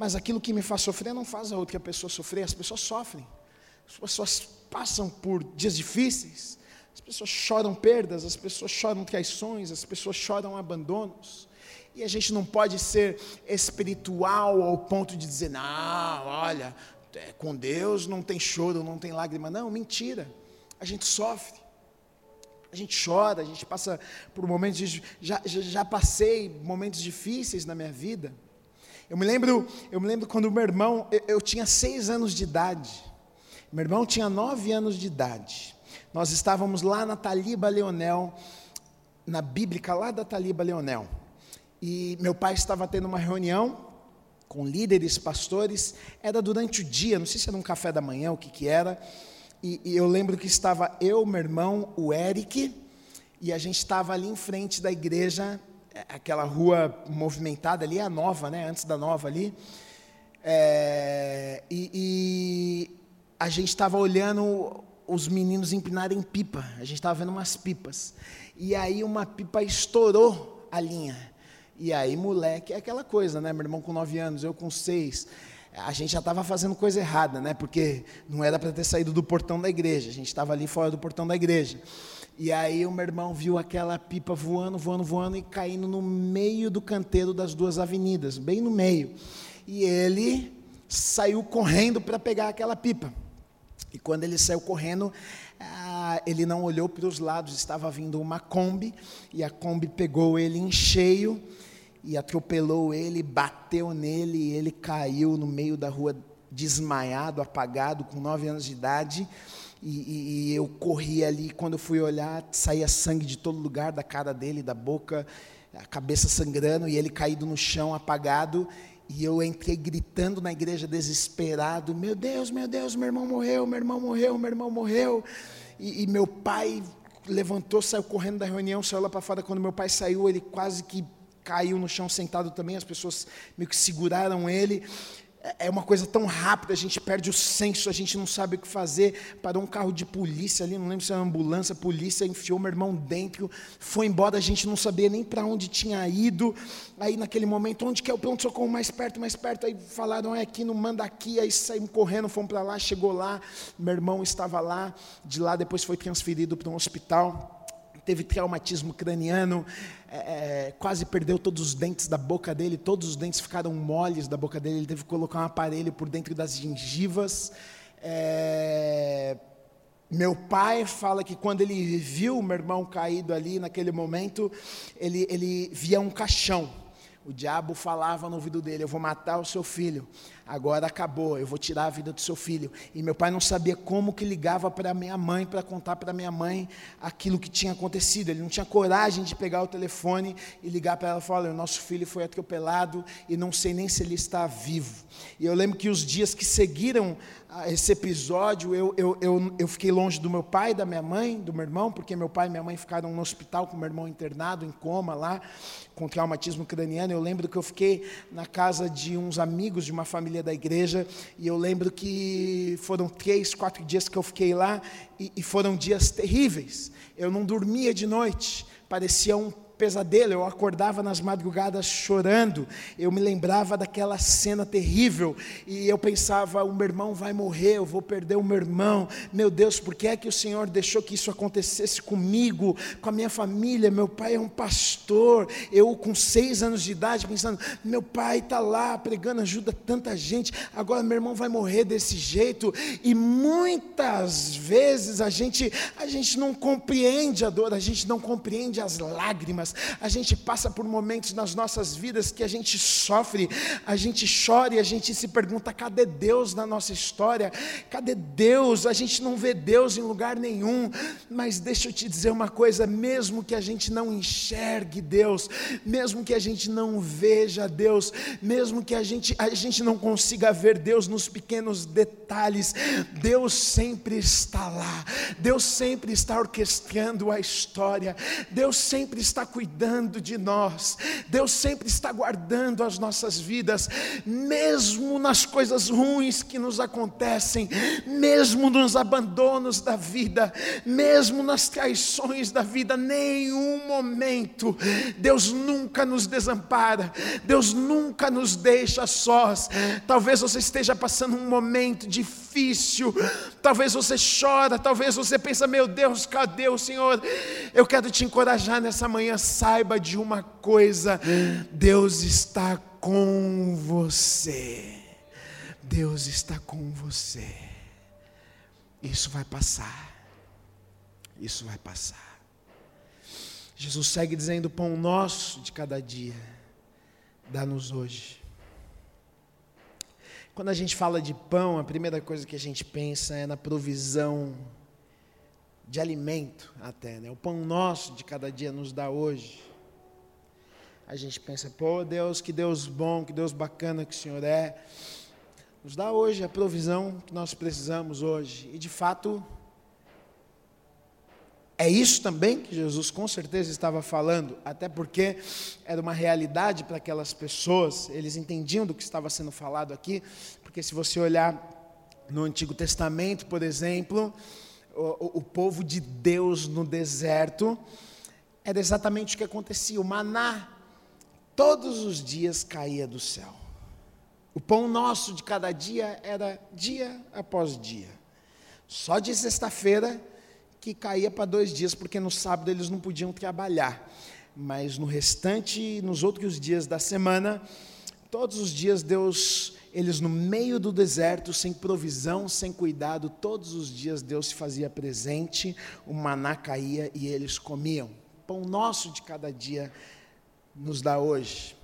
mas aquilo que me faz sofrer não faz a outra pessoa sofrer. As pessoas sofrem, as pessoas passam por dias difíceis, as pessoas choram perdas, as pessoas choram traições, as pessoas choram abandonos. E a gente não pode ser espiritual ao ponto de dizer, não, olha, é, com Deus não tem choro, não tem lágrima. Não, mentira. A gente sofre. A gente chora, a gente passa por momentos de, já, já, já, passei momentos difíceis na minha vida. Eu me lembro, eu me lembro quando meu irmão, eu, eu tinha seis anos de idade. Meu irmão tinha nove anos de idade. Nós estávamos lá na Taliba Leonel, na Bíblica lá da Taliba Leonel. E meu pai estava tendo uma reunião com líderes, pastores. Era durante o dia, não sei se era um café da manhã, o que que era. E, e, eu lembro que estava eu, meu irmão, o Eric, e a gente estava ali em frente da igreja, aquela rua movimentada ali, a nova, né? Antes da nova ali. É, e, e a gente estava olhando os meninos empinarem pipa. A gente estava vendo umas pipas. E aí uma pipa estourou a linha. E aí, moleque, é aquela coisa, né? Meu irmão com nove anos, eu com seis a gente já estava fazendo coisa errada, né? Porque não era para ter saído do portão da igreja, a gente estava ali fora do portão da igreja. E aí o meu irmão viu aquela pipa voando, voando, voando e caindo no meio do canteiro das duas avenidas, bem no meio. E ele saiu correndo para pegar aquela pipa. E quando ele saiu correndo, ah, ele não olhou para os lados, estava vindo uma Kombi, e a Kombi pegou ele em cheio e atropelou ele, bateu nele, e ele caiu no meio da rua, desmaiado, apagado, com nove anos de idade. E, e, e eu corri ali, quando eu fui olhar, saía sangue de todo lugar, da cara dele, da boca, a cabeça sangrando, e ele caído no chão, apagado. E eu entrei gritando na igreja, desesperado: Meu Deus, meu Deus, meu irmão morreu, meu irmão morreu, meu irmão morreu. E, e meu pai levantou, saiu correndo da reunião, saiu lá para fora. Quando meu pai saiu, ele quase que caiu no chão sentado também, as pessoas meio que seguraram ele. É uma coisa tão rápida, a gente perde o senso, a gente não sabe o que fazer. Parou um carro de polícia ali, não lembro se era ambulância, polícia enfiou meu irmão dentro, foi embora, a gente não sabia nem para onde tinha ido. Aí naquele momento, onde que é o pronto-socorro mais perto, mais perto? Aí falaram, é aqui, não manda aqui. Aí saímos correndo, fomos para lá, chegou lá, meu irmão estava lá, de lá depois foi transferido para um hospital teve traumatismo craniano, é, é, quase perdeu todos os dentes da boca dele, todos os dentes ficaram moles da boca dele, ele teve que colocar um aparelho por dentro das gengivas. É, meu pai fala que quando ele viu meu irmão caído ali naquele momento, ele, ele via um caixão. O diabo falava no ouvido dele: Eu vou matar o seu filho. Agora acabou, eu vou tirar a vida do seu filho. E meu pai não sabia como que ligava para minha mãe para contar para minha mãe aquilo que tinha acontecido. Ele não tinha coragem de pegar o telefone e ligar para ela e falar: "O nosso filho foi atropelado e não sei nem se ele está vivo". E eu lembro que os dias que seguiram esse episódio, eu, eu, eu, eu fiquei longe do meu pai, da minha mãe, do meu irmão, porque meu pai e minha mãe ficaram no hospital com meu irmão internado, em coma lá, com traumatismo craniano. Eu lembro que eu fiquei na casa de uns amigos de uma família da igreja, e eu lembro que foram três, quatro dias que eu fiquei lá, e, e foram dias terríveis. Eu não dormia de noite, parecia um pesadelo, eu acordava nas madrugadas chorando, eu me lembrava daquela cena terrível e eu pensava: o meu irmão vai morrer, eu vou perder o meu irmão. Meu Deus, por que é que o Senhor deixou que isso acontecesse comigo, com a minha família? Meu pai é um pastor, eu com seis anos de idade, pensando: meu pai está lá pregando, ajuda tanta gente, agora meu irmão vai morrer desse jeito. E muitas vezes a gente, a gente não compreende a dor, a gente não compreende as lágrimas a gente passa por momentos nas nossas vidas que a gente sofre, a gente chora e a gente se pergunta: cadê Deus na nossa história? Cadê Deus? A gente não vê Deus em lugar nenhum. Mas deixa eu te dizer uma coisa: mesmo que a gente não enxergue Deus, mesmo que a gente não veja Deus, mesmo que a gente, a gente não consiga ver Deus nos pequenos detalhes, Deus sempre está lá, Deus sempre está orquestrando a história, Deus sempre está cuidando cuidando de nós, Deus sempre está guardando as nossas vidas, mesmo nas coisas ruins que nos acontecem, mesmo nos abandonos da vida, mesmo nas traições da vida, nenhum momento, Deus nunca nos desampara, Deus nunca nos deixa sós. Talvez você esteja passando um momento difícil, talvez você chora, talvez você pensa, meu Deus, cadê o Senhor? Eu quero te encorajar nessa manhã, saiba de uma coisa: Deus está com você. Deus está com você. Isso vai passar. Isso vai passar. Jesus segue dizendo: pão nosso de cada dia, dá-nos hoje. Quando a gente fala de pão, a primeira coisa que a gente pensa é na provisão de alimento até, né? O pão nosso de cada dia nos dá hoje. A gente pensa, pô, Deus, que Deus bom, que Deus bacana que o Senhor é. Nos dá hoje a provisão que nós precisamos hoje. E de fato, é isso também que Jesus com certeza estava falando, até porque era uma realidade para aquelas pessoas, eles entendiam do que estava sendo falado aqui, porque se você olhar no Antigo Testamento, por exemplo, o, o povo de Deus no deserto, era exatamente o que acontecia. O maná todos os dias caía do céu. O pão nosso de cada dia era dia após dia. Só de sexta-feira que caía para dois dias, porque no sábado eles não podiam trabalhar. Mas no restante, nos outros dias da semana, todos os dias Deus eles no meio do deserto, sem provisão, sem cuidado, todos os dias Deus se fazia presente, o maná caía e eles comiam. Pão nosso de cada dia nos dá hoje.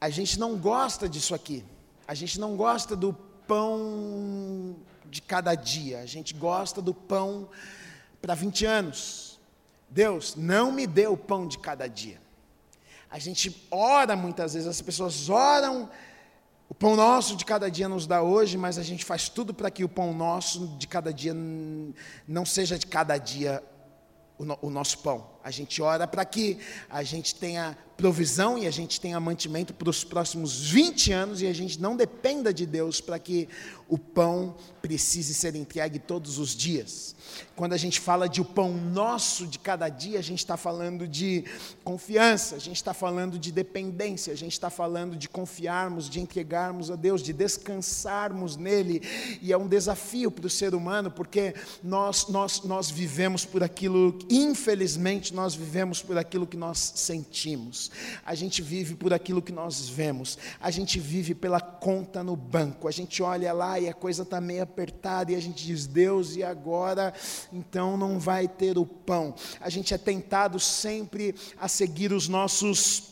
A gente não gosta disso aqui. A gente não gosta do pão de cada dia. A gente gosta do pão para 20 anos. Deus, não me dê o pão de cada dia. A gente ora muitas vezes, as pessoas oram o pão nosso de cada dia nos dá hoje, mas a gente faz tudo para que o pão nosso de cada dia não seja de cada dia o, no, o nosso pão. A gente ora para que a gente tenha provisão e a gente tenha mantimento para os próximos 20 anos e a gente não dependa de Deus para que o pão precise ser entregue todos os dias. Quando a gente fala de o pão nosso de cada dia, a gente está falando de confiança, a gente está falando de dependência, a gente está falando de confiarmos, de entregarmos a Deus, de descansarmos nele. E é um desafio para o ser humano, porque nós, nós, nós vivemos por aquilo, infelizmente, nós vivemos por aquilo que nós sentimos, a gente vive por aquilo que nós vemos, a gente vive pela conta no banco, a gente olha lá e a coisa está meio apertada e a gente diz, Deus, e agora? Então não vai ter o pão. A gente é tentado sempre a seguir os nossos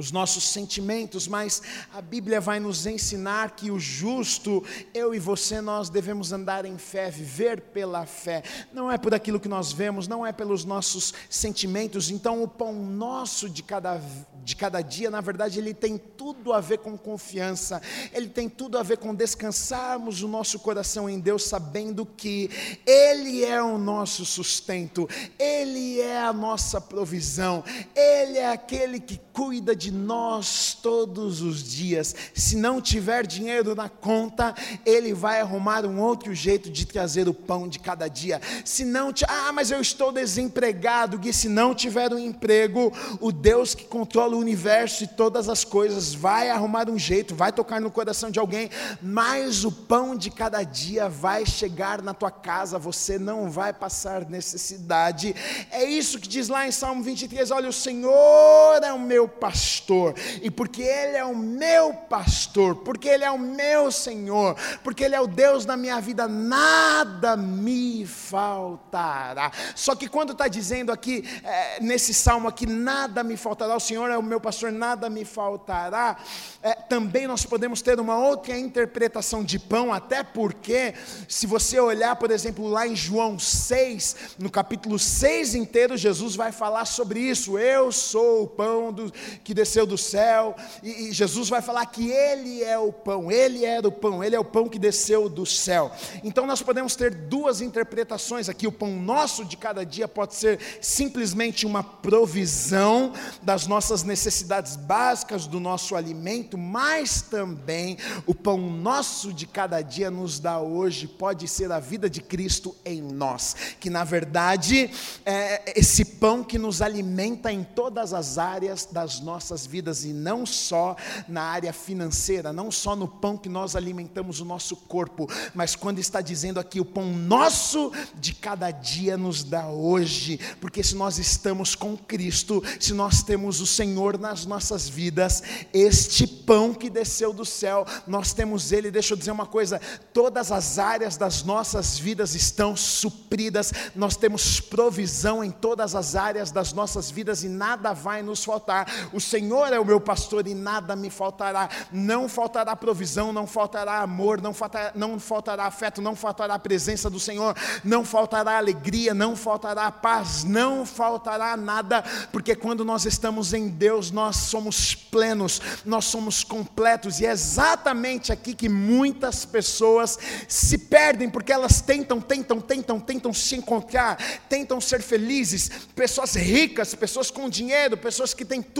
os nossos sentimentos, mas a Bíblia vai nos ensinar que o justo, eu e você, nós devemos andar em fé, viver pela fé. Não é por aquilo que nós vemos, não é pelos nossos sentimentos. Então, o pão nosso de cada, de cada dia, na verdade, ele tem tudo a ver com confiança, ele tem tudo a ver com descansarmos o nosso coração em Deus, sabendo que Ele é o nosso sustento, Ele é a nossa provisão, Ele é aquele que cuida de nós todos os dias. Se não tiver dinheiro na conta, Ele vai arrumar um outro jeito de trazer o pão de cada dia. Se não, ah, mas eu estou desempregado, Gui, se não tiver um emprego, o Deus que controla o universo e todas as coisas vai arrumar um jeito, vai tocar no coração de alguém, mas o pão de cada dia vai chegar na tua casa, você não vai passar necessidade. É isso que diz lá em Salmo 23: olha, o Senhor é o meu pastor, e porque Ele é o meu pastor, porque Ele é o meu Senhor, porque Ele é o Deus da minha vida, nada me faltará. Só que quando está dizendo aqui, é, nesse salmo aqui, nada me faltará, o Senhor é o meu pastor, nada me faltará, é, também nós podemos ter uma outra interpretação de pão, até porque, se você olhar, por exemplo, lá em João 6, no capítulo 6 inteiro, Jesus vai falar sobre isso. Eu sou o pão do, que desceu do céu, e, e Jesus vai falar que Ele é o pão, Ele era o pão, Ele é o pão que desceu do céu. Então nós podemos ter duas interpretações aqui. O pão nosso de cada dia pode ser simplesmente uma provisão das nossas necessidades básicas, do nosso alimento, mas também o pão nosso de cada dia nos dá hoje pode ser a vida de Cristo em nós, que na verdade é esse pão que nos alimenta em todas as áreas das nossas vidas e não só na área financeira, não só no pão que nós alimentamos o nosso corpo, mas quando está dizendo aqui o pão nosso de cada dia nos dá hoje, porque se nós estamos com Cristo, se nós temos o Senhor nas nossas vidas, este pão que desceu do céu, nós temos ele, deixa eu dizer uma coisa, todas as áreas das nossas vidas estão supridas, nós temos provisão em todas as áreas das nossas vidas e nada vai nos faltar. O Senhor é o meu pastor e nada me faltará. Não faltará provisão, não faltará amor, não faltará, não faltará afeto, não faltará a presença do Senhor, não faltará alegria, não faltará paz, não faltará nada, porque quando nós estamos em Deus, nós somos plenos, nós somos completos, e é exatamente aqui que muitas pessoas se perdem, porque elas tentam, tentam, tentam, tentam se encontrar, tentam ser felizes, pessoas ricas, pessoas com dinheiro, pessoas que têm tudo,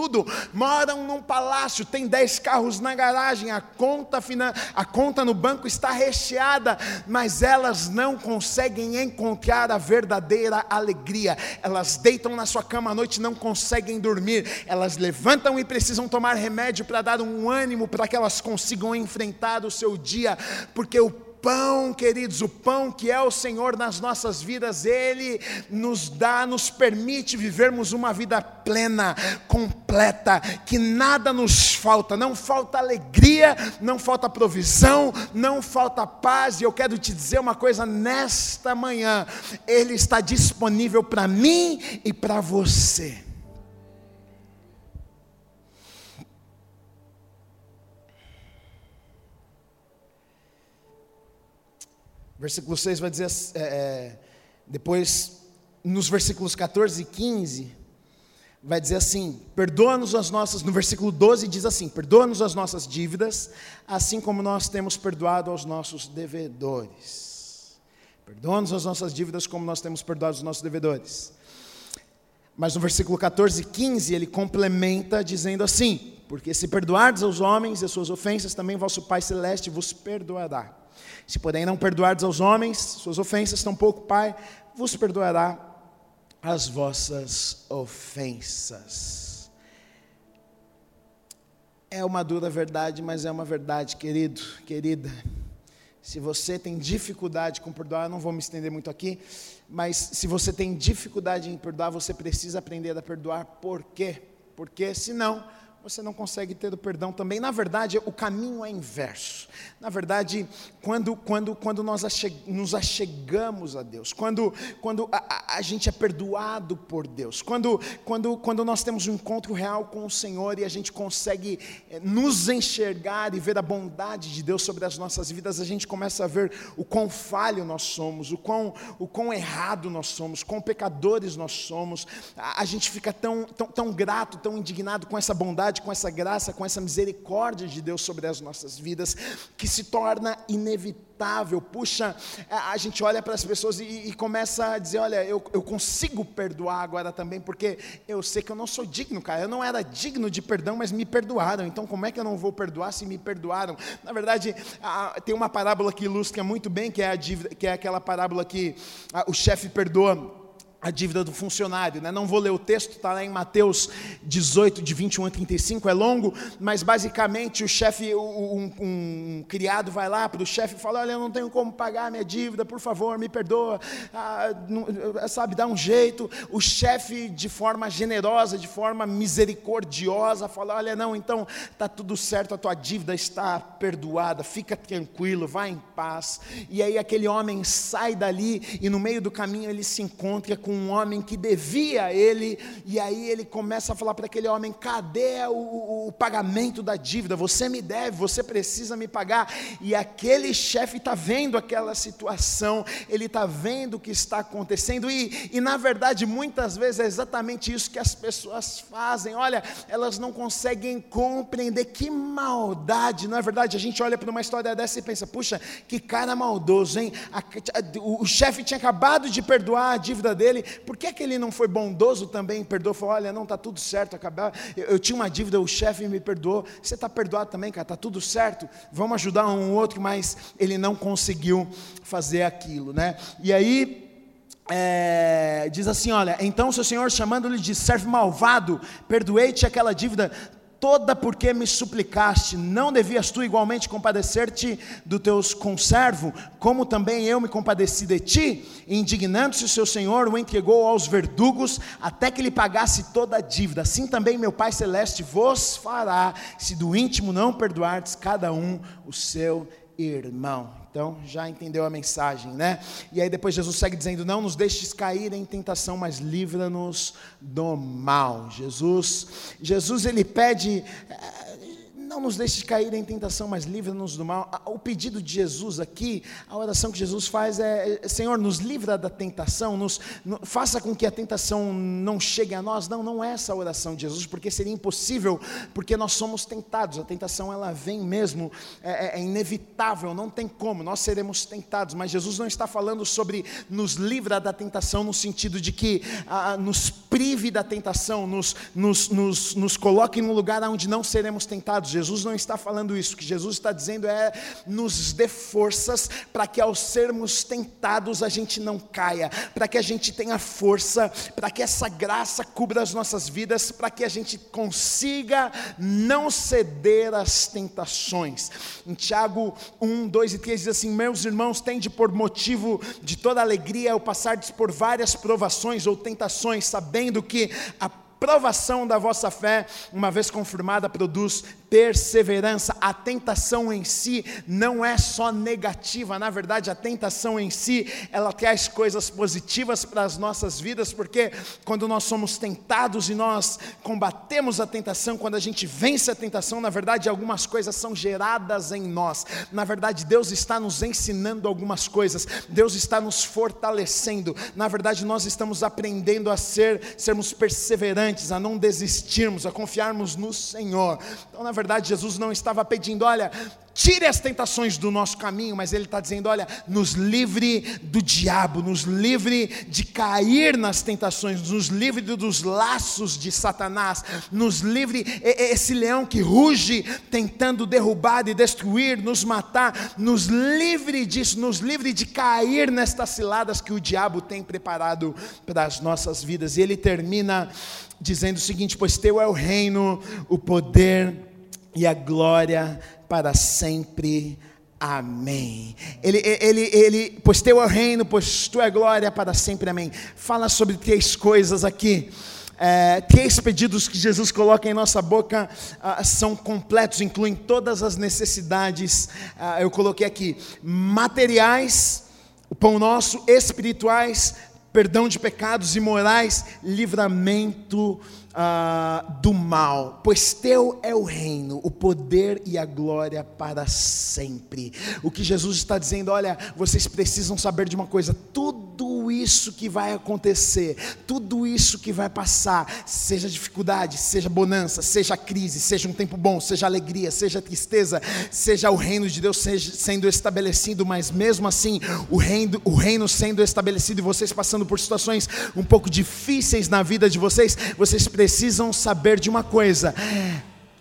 moram num palácio, tem dez carros na garagem, a conta, a conta no banco está recheada, mas elas não conseguem encontrar a verdadeira alegria. Elas deitam na sua cama à noite e não conseguem dormir. Elas levantam e precisam tomar remédio para dar um ânimo para que elas consigam enfrentar o seu dia, porque o pão, queridos, o pão que é o Senhor nas nossas vidas, Ele nos dá, nos permite vivermos uma vida plena, completa, que nada nos falta, não falta alegria, não falta provisão, não falta paz, e eu quero te dizer uma coisa nesta manhã, Ele está disponível para mim e para você. Versículo 6 vai dizer, é, é, depois, nos versículos 14 e 15, vai dizer assim: perdoa-nos as nossas, no versículo 12 diz assim: perdoa-nos as nossas dívidas, assim como nós temos perdoado aos nossos devedores. Perdoa-nos as nossas dívidas, como nós temos perdoado os nossos devedores. Mas no versículo 14 e 15 ele complementa dizendo assim: Porque se perdoardes aos homens as suas ofensas, também vosso Pai Celeste vos perdoará. Se porém não perdoardes aos homens suas ofensas, tampouco Pai vos perdoará as vossas ofensas. É uma dura verdade, mas é uma verdade, querido, querida. Se você tem dificuldade com perdoar, eu não vou me estender muito aqui, mas se você tem dificuldade em perdoar, você precisa aprender a perdoar. Por quê? Porque senão você não consegue ter o perdão também. Na verdade, o caminho é inverso. Na verdade, quando, quando, quando nós nos achegamos a Deus, quando, quando a, a, gente é perdoado por Deus, quando, quando, quando nós temos um encontro real com o Senhor e a gente consegue eh, nos enxergar e ver a bondade de Deus sobre as nossas vidas, a gente começa a ver o quão falho nós somos, o quão, o quão errado nós somos, quão pecadores nós somos. A, a gente fica tão, tão, tão grato, tão indignado com essa bondade, com essa graça, com essa misericórdia de Deus sobre as nossas vidas, que se torna inevitável. Puxa, a gente olha para as pessoas e, e, começa a dizer: olha, eu, eu consigo perdoar agora também, porque eu sei que eu não sou digno, cara. Eu não era digno de perdão, mas me perdoaram. Então, como é que eu não vou perdoar se me perdoaram? Na verdade, tem uma parábola que ilustra muito bem, que é, a que é aquela parábola que o chefe perdoa a dívida do funcionário, né? não vou ler o texto, está lá em Mateus 18, de 21 a 35, é longo, mas basicamente o chefe, um, um, criado vai lá para o chefe e fala: Olha, eu não tenho como pagar a minha dívida, por favor, me perdoa, ah, não, sabe, dá um jeito. O chefe, de forma generosa, de forma misericordiosa, fala: Olha, não, então está tudo certo, a tua dívida está perdoada, fica tranquilo, vai em paz. E aí aquele homem sai dali e no meio do caminho ele se encontra com com um homem que devia a ele, e aí ele começa a falar para aquele homem: cadê o, o, pagamento da dívida? Você me deve, você precisa me pagar. E aquele chefe está vendo aquela situação, ele está vendo o que está acontecendo, e, e na verdade, muitas vezes é exatamente isso que as pessoas fazem. Olha, elas não conseguem compreender que maldade, não é verdade? A gente olha para uma história dessa e pensa: puxa, que cara maldoso, hein? O chefe tinha acabado de perdoar a dívida dele dele, por que, que ele não foi bondoso também, perdoou, falou, olha, não, está tudo certo, acabar, eu, eu, tinha uma dívida, o chefe me perdoou, você está perdoado também, cara, está tudo certo, vamos ajudar um outro, mas ele não conseguiu fazer aquilo, né? E aí, é, diz assim: olha, então seu senhor chamando-lhe de servo malvado, perdoei-te aquela dívida, toda porque me suplicaste, não devias tu igualmente compadecer-te do teu conservo, como também eu me compadeci de ti? Indignando-se o seu senhor, o entregou aos verdugos, até que lhe pagasse toda a dívida. Assim também meu Pai Celeste vos fará, se do íntimo não perdoardes cada um o seu irmão. Então, já entendeu a mensagem, né? E aí depois Jesus segue dizendo: Não nos deixes cair em tentação, mas livra-nos do mal. Jesus, Jesus ele pede não nos deixe cair em tentação, mas livra-nos do mal. O pedido de Jesus aqui, a oração que Jesus faz é: Senhor, nos livra da tentação, nos, no, faça com que a tentação não chegue a nós. Não, não é essa a oração de Jesus, porque seria impossível, porque nós somos tentados. A tentação ela vem mesmo, é, é, é inevitável, não tem como, nós seremos tentados. Mas Jesus não está falando sobre nos livra da tentação no sentido de que nos prive da tentação, nos, nos, nos, nos coloque num lugar onde não seremos tentados. Jesus não está falando isso, o que Jesus está dizendo é nos dê forças para que ao sermos tentados a gente não caia, para que a gente tenha força, para que essa graça cubra as nossas vidas, para que a gente consiga não ceder às tentações. Em Tiago 1, 2 e 3 diz assim: Meus irmãos, tende por motivo de toda alegria ao passardes por várias provações ou tentações, sabendo que a provação da vossa fé, uma vez confirmada, produz perseverança. A tentação em si não é só negativa, na verdade, a tentação em si, ela traz coisas positivas para as nossas vidas, porque quando nós somos tentados e nós combatemos a tentação, quando a gente vence a tentação, na verdade, algumas coisas são geradas em nós. Na verdade, Deus está nos ensinando algumas coisas, Deus está nos fortalecendo. Na verdade, nós estamos aprendendo a ser, sermos perseverantes, a não desistirmos, a confiarmos no Senhor. Então, na verdade, verdade, Jesus não estava pedindo, olha, tire as tentações do nosso caminho, mas Ele está dizendo: olha, nos livre do diabo, nos livre de cair nas tentações, nos livre dos laços de Satanás, nos livre, esse leão que ruge tentando derrubar e destruir, nos matar, nos livre disso, nos livre de cair nestas ciladas que o diabo tem preparado para as nossas vidas. E ele termina dizendo o seguinte: pois teu é o reino, o poder, e a glória para sempre. Amém. Ele, ele, ele, pois teu é o reino, pois tu é glória para sempre. Amém. Fala sobre três coisas aqui. é, três pedidos que Jesus coloca em nossa boca ah, são completos, incluem todas as necessidades. Ah, eu coloquei aqui materiais, o pão nosso, espirituais, perdão de pecados e morais, livramento ah, do mal, pois teu é o reino, o poder e a glória para sempre. O que Jesus está dizendo, olha, vocês precisam saber de uma coisa: tudo isso que vai acontecer, tudo isso que vai passar, seja dificuldade, seja bonança, seja crise, seja um tempo bom, seja alegria, seja tristeza, seja o reino de Deus sendo estabelecido, mas mesmo assim, o reino, o reino sendo estabelecido e vocês passando por situações um pouco difíceis na vida de vocês, vocês precisam precisam saber de uma coisa: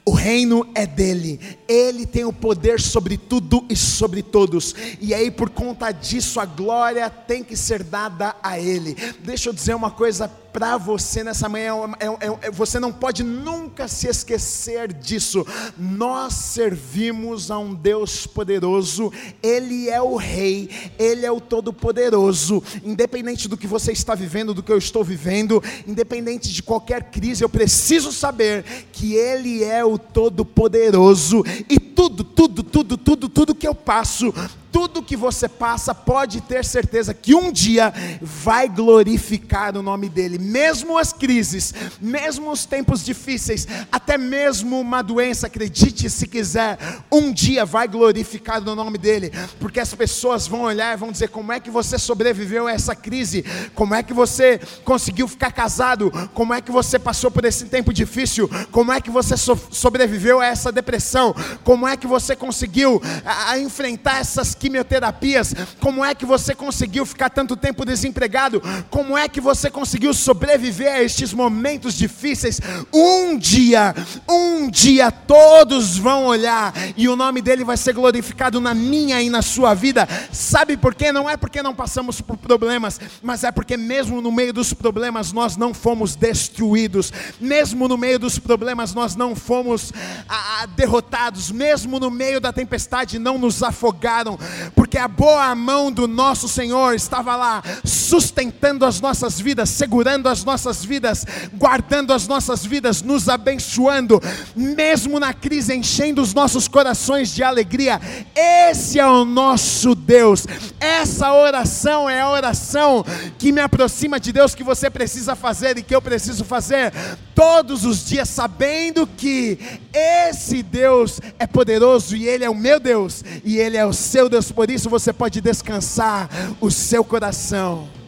o reino é dele, ele tem o poder sobre tudo e sobre todos, e aí por conta disso a glória tem que ser dada a ele. Deixa eu dizer uma coisa para você nessa manhã, é, é, é, você não pode nunca se esquecer disso. Nós servimos a um Deus poderoso, Ele é o Rei, Ele é o Todo-Poderoso. Independente do que você está vivendo, do que eu estou vivendo, independente de qualquer crise, eu preciso saber que Ele é o Todo-Poderoso e tudo, tudo, tudo, tudo, tudo que eu passo, tudo que você passa, pode ter certeza que um dia vai glorificar o nome dEle, mesmo as crises, mesmo os tempos difíceis, até mesmo uma doença, acredite se quiser, um dia vai glorificar o nome dEle, porque as pessoas vão olhar e vão dizer: como é que você sobreviveu a essa crise, como é que você conseguiu ficar casado, como é que você passou por esse tempo difícil, como é que você so sobreviveu a essa depressão, como é que você conseguiu a, a enfrentar essas quimioterapias, como é que você conseguiu ficar tanto tempo desempregado, como é que você conseguiu sobreviver a estes momentos difíceis. Um dia, um dia todos vão olhar e o nome dele vai ser glorificado na minha e na sua vida. Sabe por quê? Não é porque não passamos por problemas, mas é porque mesmo no meio dos problemas nós não fomos destruídos, mesmo no meio dos problemas nós não fomos ah, derrotados, mesmo no meio da tempestade não nos afogaram, porque a boa mão do nosso Senhor estava lá, sustentando as nossas vidas, segurando as nossas vidas, guardando as nossas vidas, nos abençoando, mesmo na crise, enchendo os nossos corações de alegria. Esse é o nosso Deus. Essa oração é a oração que me aproxima de Deus, que você precisa fazer e que eu preciso fazer todos os dias, sabendo que esse Deus é poderoso e Ele é o meu Deus e Ele é o seu Deus. Por isso você pode descansar o seu coração.